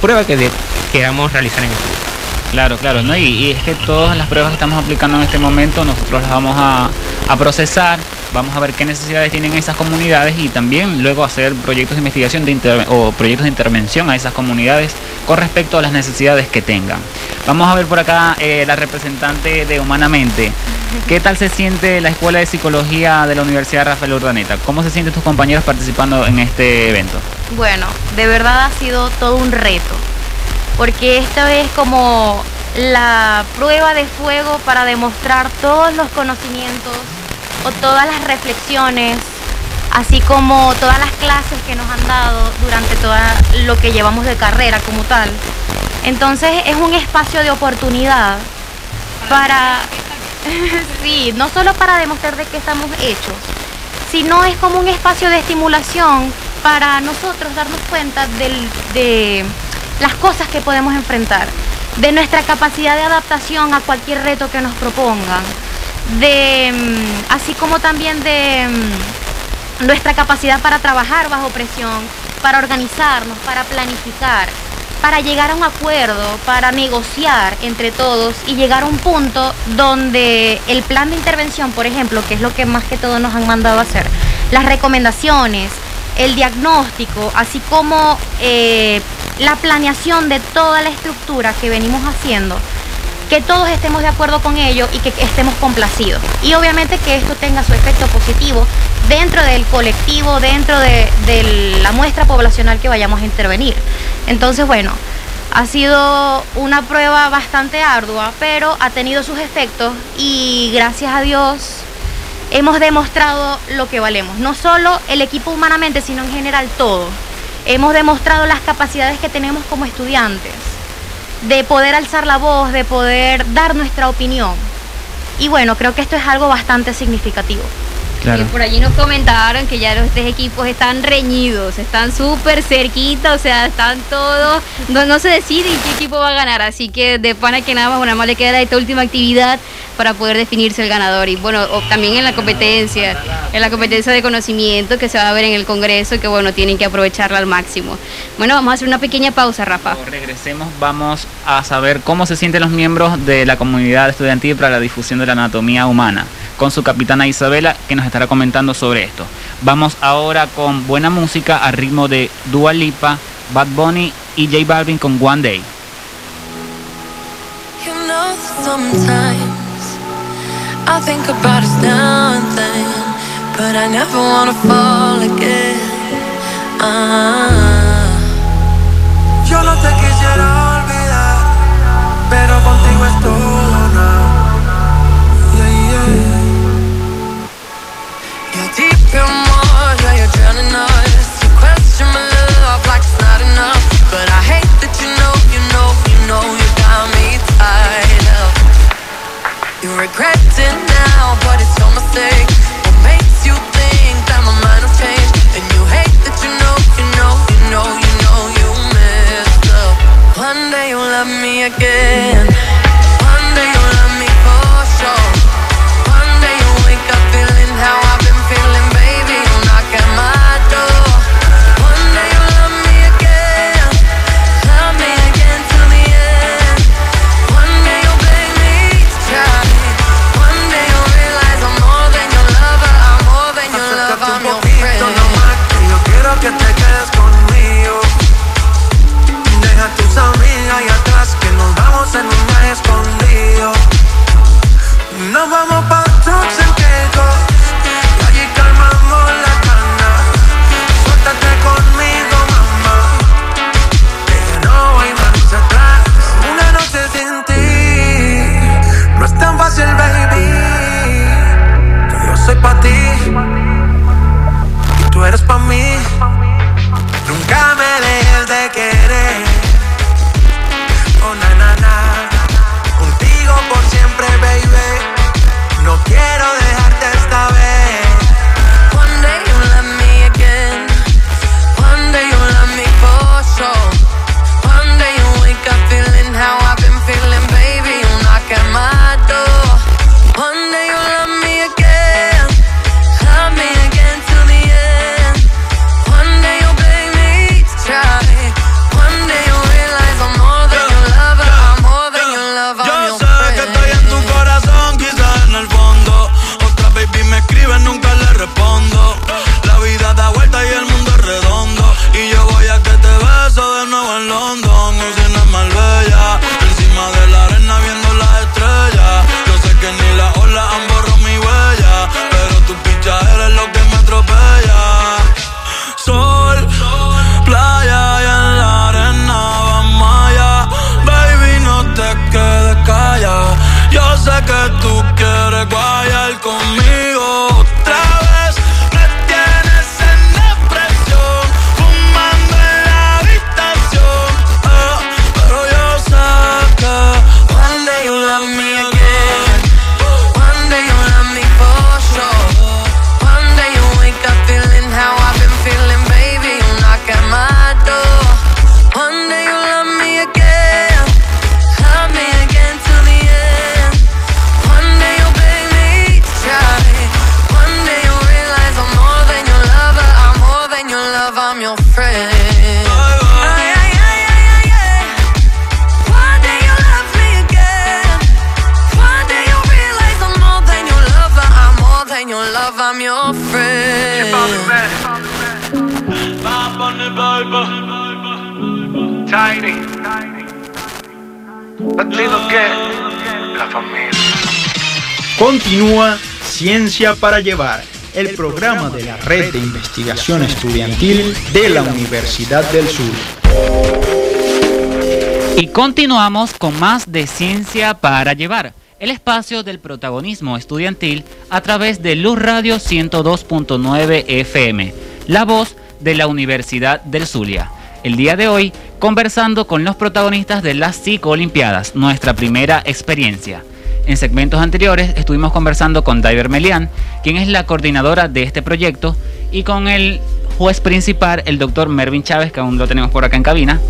prueba que queramos realizar en el futuro. Claro, claro, ¿no? Y, es que todas las pruebas que estamos aplicando en este momento nosotros las vamos a, procesar, vamos a ver qué necesidades tienen esas comunidades y también luego hacer proyectos de investigación o proyectos de intervención a esas comunidades con respecto a las necesidades que tengan. Vamos a ver por acá eh, la representante de Humanamente. ¿Qué tal se siente la Escuela de Psicología de la Universidad Rafael Urdaneta? ¿Cómo se sienten tus compañeros participando en este evento? Bueno, de verdad ha sido todo un reto porque esta es como la prueba de fuego para demostrar todos los conocimientos o todas las reflexiones, así como todas las clases que nos han dado durante todo lo que llevamos de carrera como tal. Entonces es un espacio de oportunidad para, sí, no solo para demostrar de qué estamos hechos, sino es como un espacio de estimulación para nosotros darnos cuenta del, de las cosas que podemos enfrentar, de nuestra capacidad de adaptación a cualquier reto que nos propongan, de mm, así como también de, nuestra capacidad para trabajar bajo presión, para organizarnos, para planificar, para llegar a un acuerdo, para negociar entre todos y llegar a un punto donde el plan de intervención, por ejemplo, que es lo que más que todo nos han mandado a hacer, las recomendaciones, el diagnóstico, así como eh, la planeación de toda la estructura que venimos haciendo, que todos estemos de acuerdo con ello y que estemos complacidos. Y obviamente que esto tenga su efecto positivo dentro del colectivo, dentro de, la muestra poblacional que vayamos a intervenir. Entonces, bueno, ha sido una prueba bastante ardua, pero ha tenido sus efectos y gracias a Dios hemos demostrado lo que valemos. No solo el equipo humanamente, sino en general todo. Hemos demostrado las capacidades que tenemos como estudiantes de poder alzar la voz, de poder dar nuestra opinión. Y bueno, creo que esto es algo bastante significativo. Claro. por allí nos comentaron que ya los tres equipos están reñidos, están súper cerquitos, o sea, están todos, no, no se decide qué equipo va a ganar, así que de pana que nada más, una más le queda esta última actividad para poder definirse el ganador. Y bueno, también en la competencia, en la competencia de conocimiento que se va a ver en el Congreso, que bueno, tienen que aprovecharla al máximo. Bueno, vamos a hacer una pequeña pausa, Rafa. Cuando regresemos, vamos a saber cómo se sienten los miembros de la comunidad estudiantil para la difusión de la anatomía humana, con su capitana Isabela, que nos estará comentando sobre esto. Vamos ahora con buena música a ritmo de Dua Lipa, Bad Bunny y J Balvin con One Day. I think about us now and then, but I never wanna fall again. Ah. Yo no te quisiera olvidar, pero contigo es todo now. Yeah, yeah. You're deep in water, you're drowning us. You question my love like it's not enough, but I hate that you know, you know, you know you got me tied up. You regret La familia. Continúa Ciencia para Llevar, el programa de la Red de Investigación Estudiantil de la Universidad del Sur. Y continuamos con más de Ciencia para Llevar, el espacio del protagonismo estudiantil a través de Luz Radio 102.9 FM, la voz de la Universidad del Zulia. El día de hoy, conversando con los protagonistas de las Psico-Olimpiadas, nuestra primera experiencia. En segmentos anteriores estuvimos conversando con Diver Melian, quien es la coordinadora de este proyecto, y con el juez principal, el doctor Mervin Chávez, que aún lo tenemos por acá en cabina.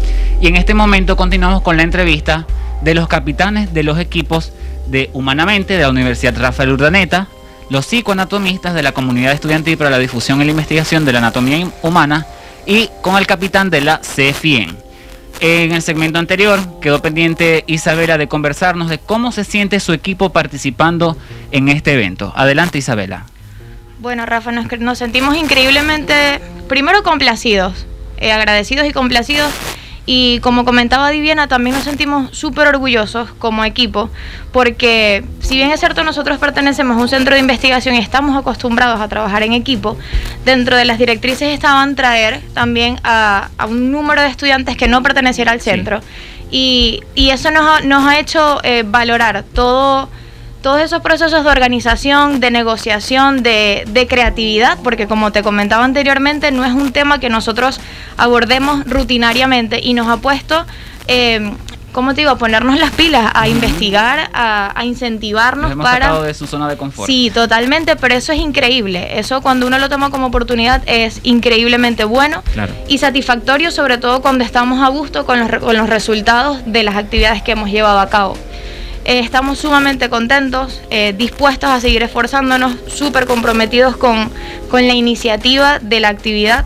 Y en este momento continuamos con la entrevista de los capitanes de los equipos de Humanamente de la Universidad Rafael Urdaneta, los psicoanatomistas de la comunidad estudiantil para la difusión y la investigación de la anatomía humana y con el capitán de la CFIEN. En el segmento anterior quedó pendiente Isabela de conversarnos de cómo se siente su equipo participando en este evento. Adelante Isabela. Bueno, Rafa, nos, sentimos increíblemente, primero complacidos, eh, agradecidos y complacidos y como comentaba Diviana, también nos sentimos súper orgullosos como equipo, porque si bien es cierto nosotros pertenecemos a un centro de investigación y estamos acostumbrados a trabajar en equipo, dentro de las directrices estaban traer también a, a un número de estudiantes que no perteneciera al centro. Y, y, eso nos ha, nos ha hecho eh, valorar todo todos esos procesos de organización, de negociación, de, de, creatividad, porque como te comentaba anteriormente, no es un tema que nosotros abordemos rutinariamente y nos ha puesto, eh, ¿cómo te digo?, a ponernos las pilas, a investigar, a, a incentivarnos Nos hemos para... sacado de su zona de confort. Sí, totalmente, pero eso es increíble. Eso cuando uno lo toma como oportunidad es increíblemente bueno Claro. y satisfactorio, sobre todo cuando estamos a gusto con los, con los resultados de las actividades que hemos llevado a cabo. Eh, estamos sumamente contentos, eh, dispuestos a seguir esforzándonos, súper comprometidos con, con la iniciativa de la actividad,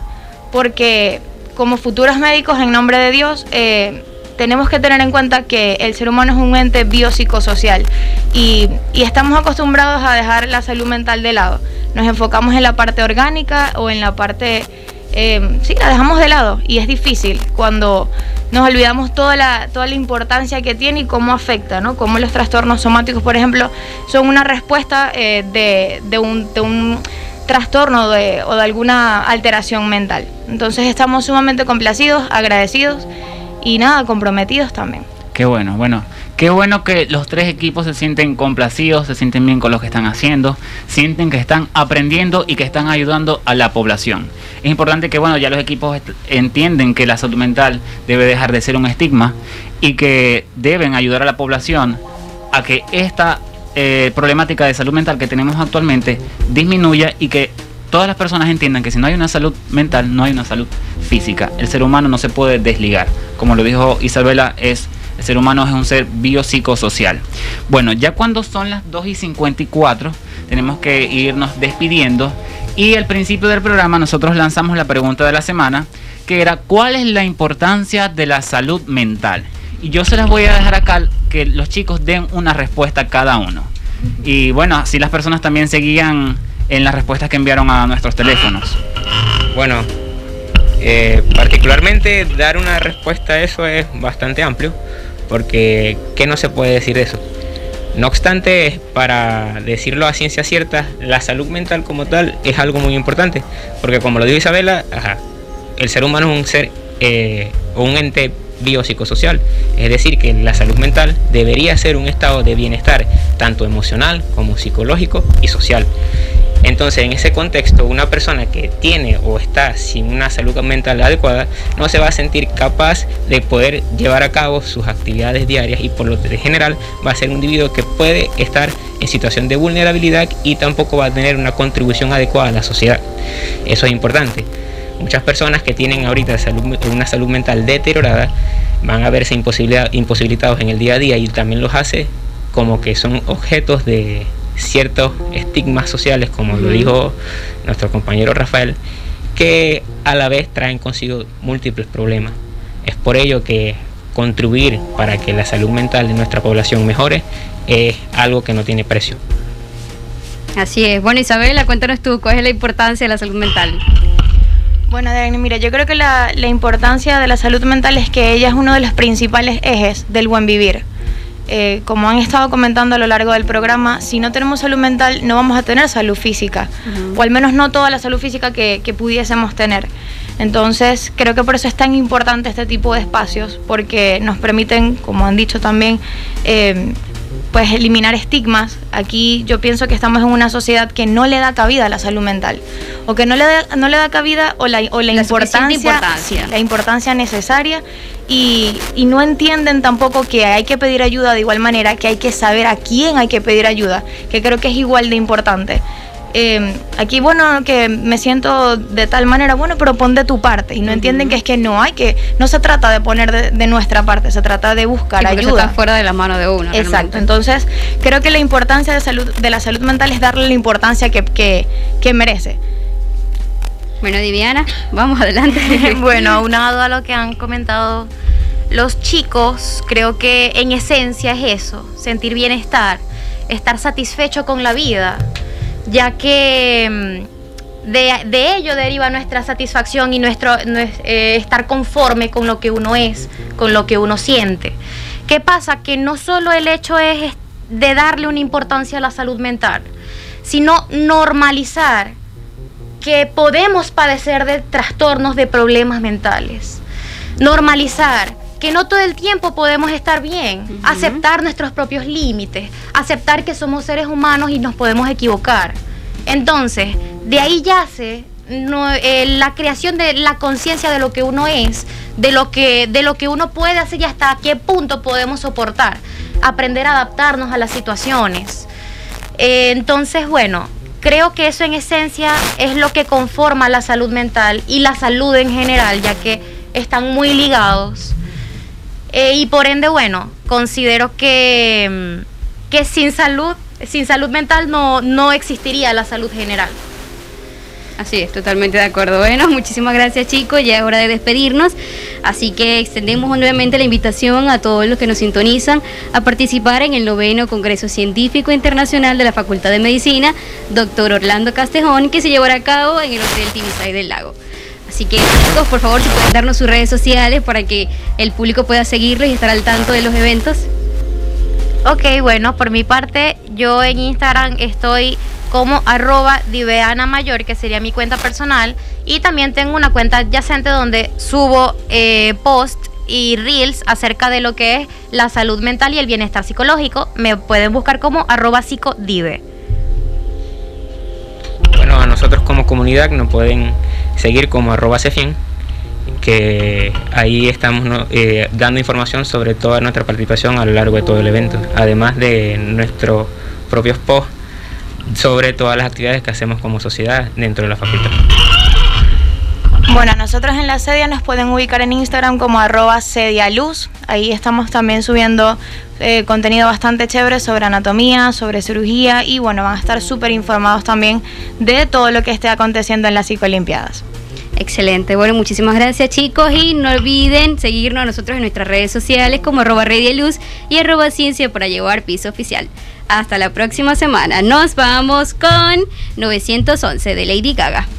porque como futuros médicos, en nombre de Dios, eh, tenemos que tener en cuenta que el ser humano es un ente biopsicosocial y, y estamos acostumbrados a dejar la salud mental de lado. Nos enfocamos en la parte orgánica o en la parte eh, sí, la dejamos de lado y es difícil cuando nos olvidamos toda la, toda la importancia que tiene y cómo afecta, ¿no? Cómo los trastornos somáticos, por ejemplo, son una respuesta eh, de, de, un, de un trastorno de, o de alguna alteración mental. Entonces estamos sumamente complacidos, agradecidos y nada, comprometidos también. Qué bueno, bueno. Qué bueno que los tres equipos se sienten complacidos, se sienten bien con lo que están haciendo, sienten que están aprendiendo y que están ayudando a la población. Es importante que, bueno, ya los equipos entienden que la salud mental debe dejar de ser un estigma y que deben ayudar a la población a que esta eh, problemática de salud mental que tenemos actualmente disminuya y que todas las personas entiendan que si no hay una salud mental, no hay una salud física. El ser humano no se puede desligar. Como lo dijo Isabela, es ser humano es un ser biopsicosocial. Bueno, ya cuando son las 2 y 54, tenemos que irnos despidiendo. Y al principio del programa nosotros lanzamos la pregunta de la semana, que era ¿cuál es la importancia de la salud mental? Y yo se las voy a dejar acá que los chicos den una respuesta cada uno. Y bueno, así las personas también seguían en las respuestas que enviaron a nuestros teléfonos. Bueno, eh, particularmente dar una respuesta a eso es bastante amplio, porque ¿qué no se puede decir de eso? No obstante, para decirlo a ciencia cierta, la salud mental como tal es algo muy importante, porque como lo dijo Isabela, el ser humano es un ser eh, un ente biopsicosocial, es decir, que la salud mental debería ser un estado de bienestar, tanto emocional como psicológico y social. Entonces, en ese contexto, una persona que tiene o está sin una salud mental adecuada no se va a sentir capaz de poder llevar a cabo sus actividades diarias y por lo general va a ser un individuo que puede estar en situación de vulnerabilidad y tampoco va a tener una contribución adecuada a la sociedad. Eso es importante. Muchas personas que tienen ahorita salud- una salud mental deteriorada van a verse imposibilitados en el día a día y también los hace como que son objetos de ciertos estigmas sociales, como lo dijo nuestro compañero Rafael, que a la vez traen consigo múltiples problemas. Es por ello que contribuir para que la salud mental de nuestra población mejore es algo que no tiene precio. Así es. Bueno, Isabela, cuéntanos tú, ¿cuál es la importancia de la salud mental? Bueno, Dani, mira, yo creo que la, la importancia de la salud mental es que ella es uno de los principales ejes del buen vivir. Eh, como han estado comentando a lo largo del programa, si no tenemos salud mental no vamos a tener salud física, o al menos no toda la salud física que, que pudiésemos tener. Entonces, creo que por eso es tan importante este tipo de espacios, porque nos permiten, como han dicho también, eh, pues eliminar estigmas. Aquí yo pienso que estamos en una sociedad que no le da cabida a la salud mental, o que no le da, no le da cabida o la, o la, La importancia, importancia. la importancia necesaria y, y no entienden tampoco que hay que pedir ayuda de igual manera, que hay que saber a quién hay que pedir ayuda, que creo que es igual de importante. Eh, aquí, bueno, que me siento de tal manera, bueno, pero pon de tu parte. Y no entienden que es que no hay que, no se trata de poner de, de nuestra parte, se trata de buscar Sí, porque eso ayuda. está fuera de la mano de uno. Exacto. realmente. Entonces, creo que la importancia de, salud, de la salud mental es darle la importancia que, que, que merece. Bueno, Diviana, vamos adelante. bueno, aunado a lo que han comentado los chicos, creo que en esencia es eso, sentir bienestar, estar satisfecho con la vida, ya que mm, de, ello deriva nuestra satisfacción y nuestro nues- eh, estar conforme con lo que uno es, con lo que uno siente. ¿Qué pasa? Que no solo el hecho es de darle una importancia a la salud mental, sino normalizar que podemos padecer de trastornos, de problemas mentales. Normalizar que no todo el tiempo podemos estar bien, aceptar nuestros propios límites, aceptar que somos seres humanos y nos podemos equivocar. Entonces, de ahí yace no, eh, la creación de la conciencia de lo que uno es, de lo que, de lo que uno puede hacer y hasta qué punto podemos soportar, aprender a adaptarnos a las situaciones. Eh, entonces, bueno, creo que eso en esencia es lo que conforma la salud mental y la salud en general, ya que están muy ligados. Eh, y por ende, bueno, considero que, mm, que sin salud, sin salud mental no, no existiría la salud general. Así es, totalmente de acuerdo. Bueno, muchísimas gracias chicos, ya es hora de despedirnos, así que extendemos nuevamente la invitación a todos los que nos sintonizan a participar en el noveno Congreso Científico Internacional de la Facultad de Medicina, doctor Orlando Castejón, que se llevará a cabo en el Hotel Tibisay del Lago. Así que chicos, por favor, si pueden darnos sus redes sociales para que el público pueda seguirlos y estar al tanto de los eventos. Ok, bueno, por mi parte, yo en Instagram estoy como arroba diveana mayor, que sería mi cuenta personal, y también tengo una cuenta adyacente donde subo eh, post y reels acerca de lo que es la salud mental y el bienestar psicológico. Me pueden buscar como arroba psicodive. Bueno, a nosotros como comunidad nos pueden seguir como arroba cefin, que ahí estamos eh, dando información sobre toda nuestra participación a lo largo de todo el evento, además de nuestros propios posts sobre todas las actividades que hacemos como sociedad dentro de la facultad. Bueno, nosotros en la sedia nos pueden ubicar en Instagram como arroba sedialuz. Ahí estamos también subiendo eh, contenido bastante chévere sobre anatomía, sobre cirugía y bueno, van a estar súper informados también de todo lo que esté aconteciendo en las psicolimpiadas. Excelente, bueno, muchísimas gracias chicos y no olviden seguirnos nosotros en nuestras redes sociales como arroba Luz y arroba ciencia para llevar piso oficial. Hasta la próxima semana. Nos vamos con 911 de Lady Gaga.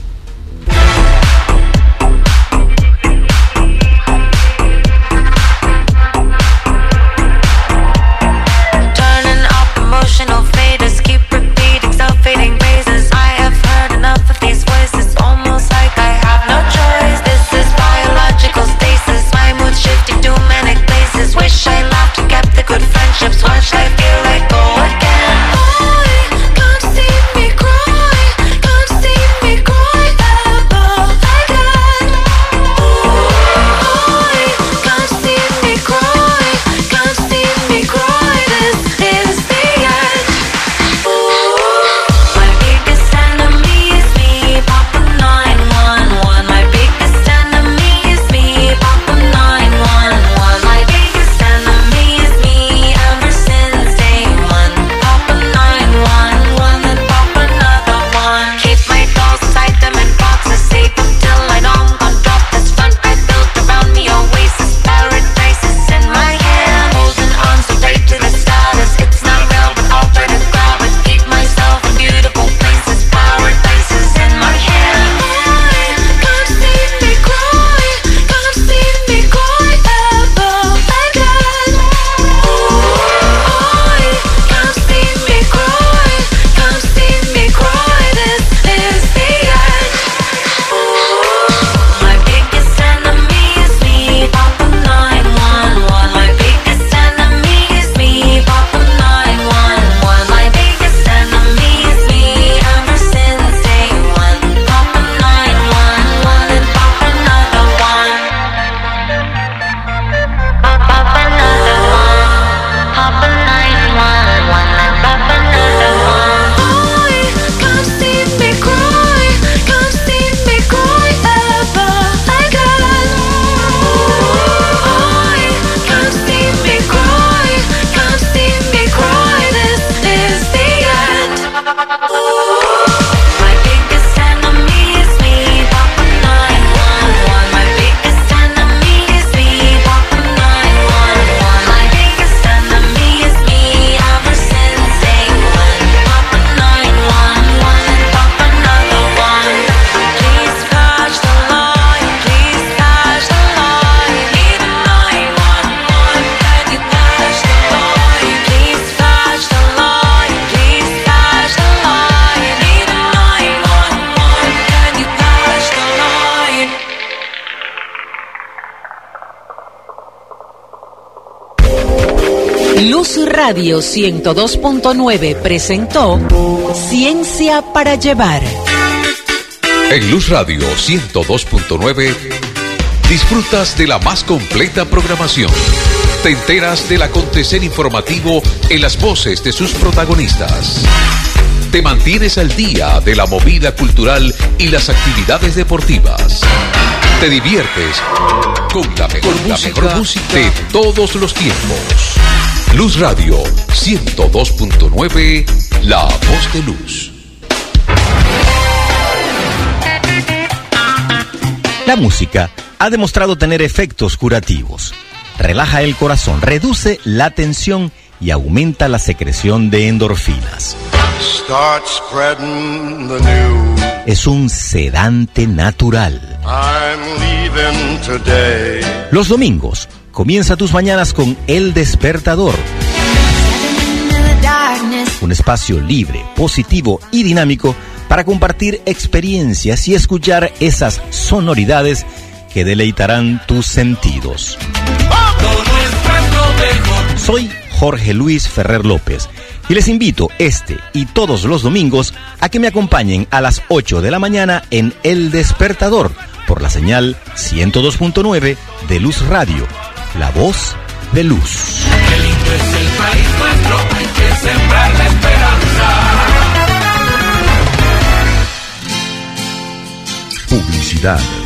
Wish I laughed and kept the good friendships. Watch life Radio 102.9 presentó Ciencia para Llevar. En Luz Radio 102.9 disfrutas de la más completa programación. Te enteras del acontecer informativo en las voces de sus protagonistas. Te mantienes al día de la movida cultural y las actividades deportivas. Te diviertes con la mejor, música, de todos los tiempos. Luz Radio 102.9, la voz de luz. La música ha demostrado tener efectos curativos. Relaja el corazón, reduce la tensión y aumenta la secreción de endorfinas. Start spreading the news. Es un sedante natural. I'm leaving today. Los domingos, comienza tus mañanas con El Despertador. Un espacio libre, positivo y dinámico para compartir experiencias y escuchar esas sonoridades que deleitarán tus sentidos. Soy Jorge Luis Ferrer López y les invito este y todos los domingos a que me acompañen a las 8 de la mañana en El Despertador por la señal 102.9 de Luz Radio, la voz de luz. Qué lindo es el país nuestro, hay que sembrar la esperanza. Publicidad.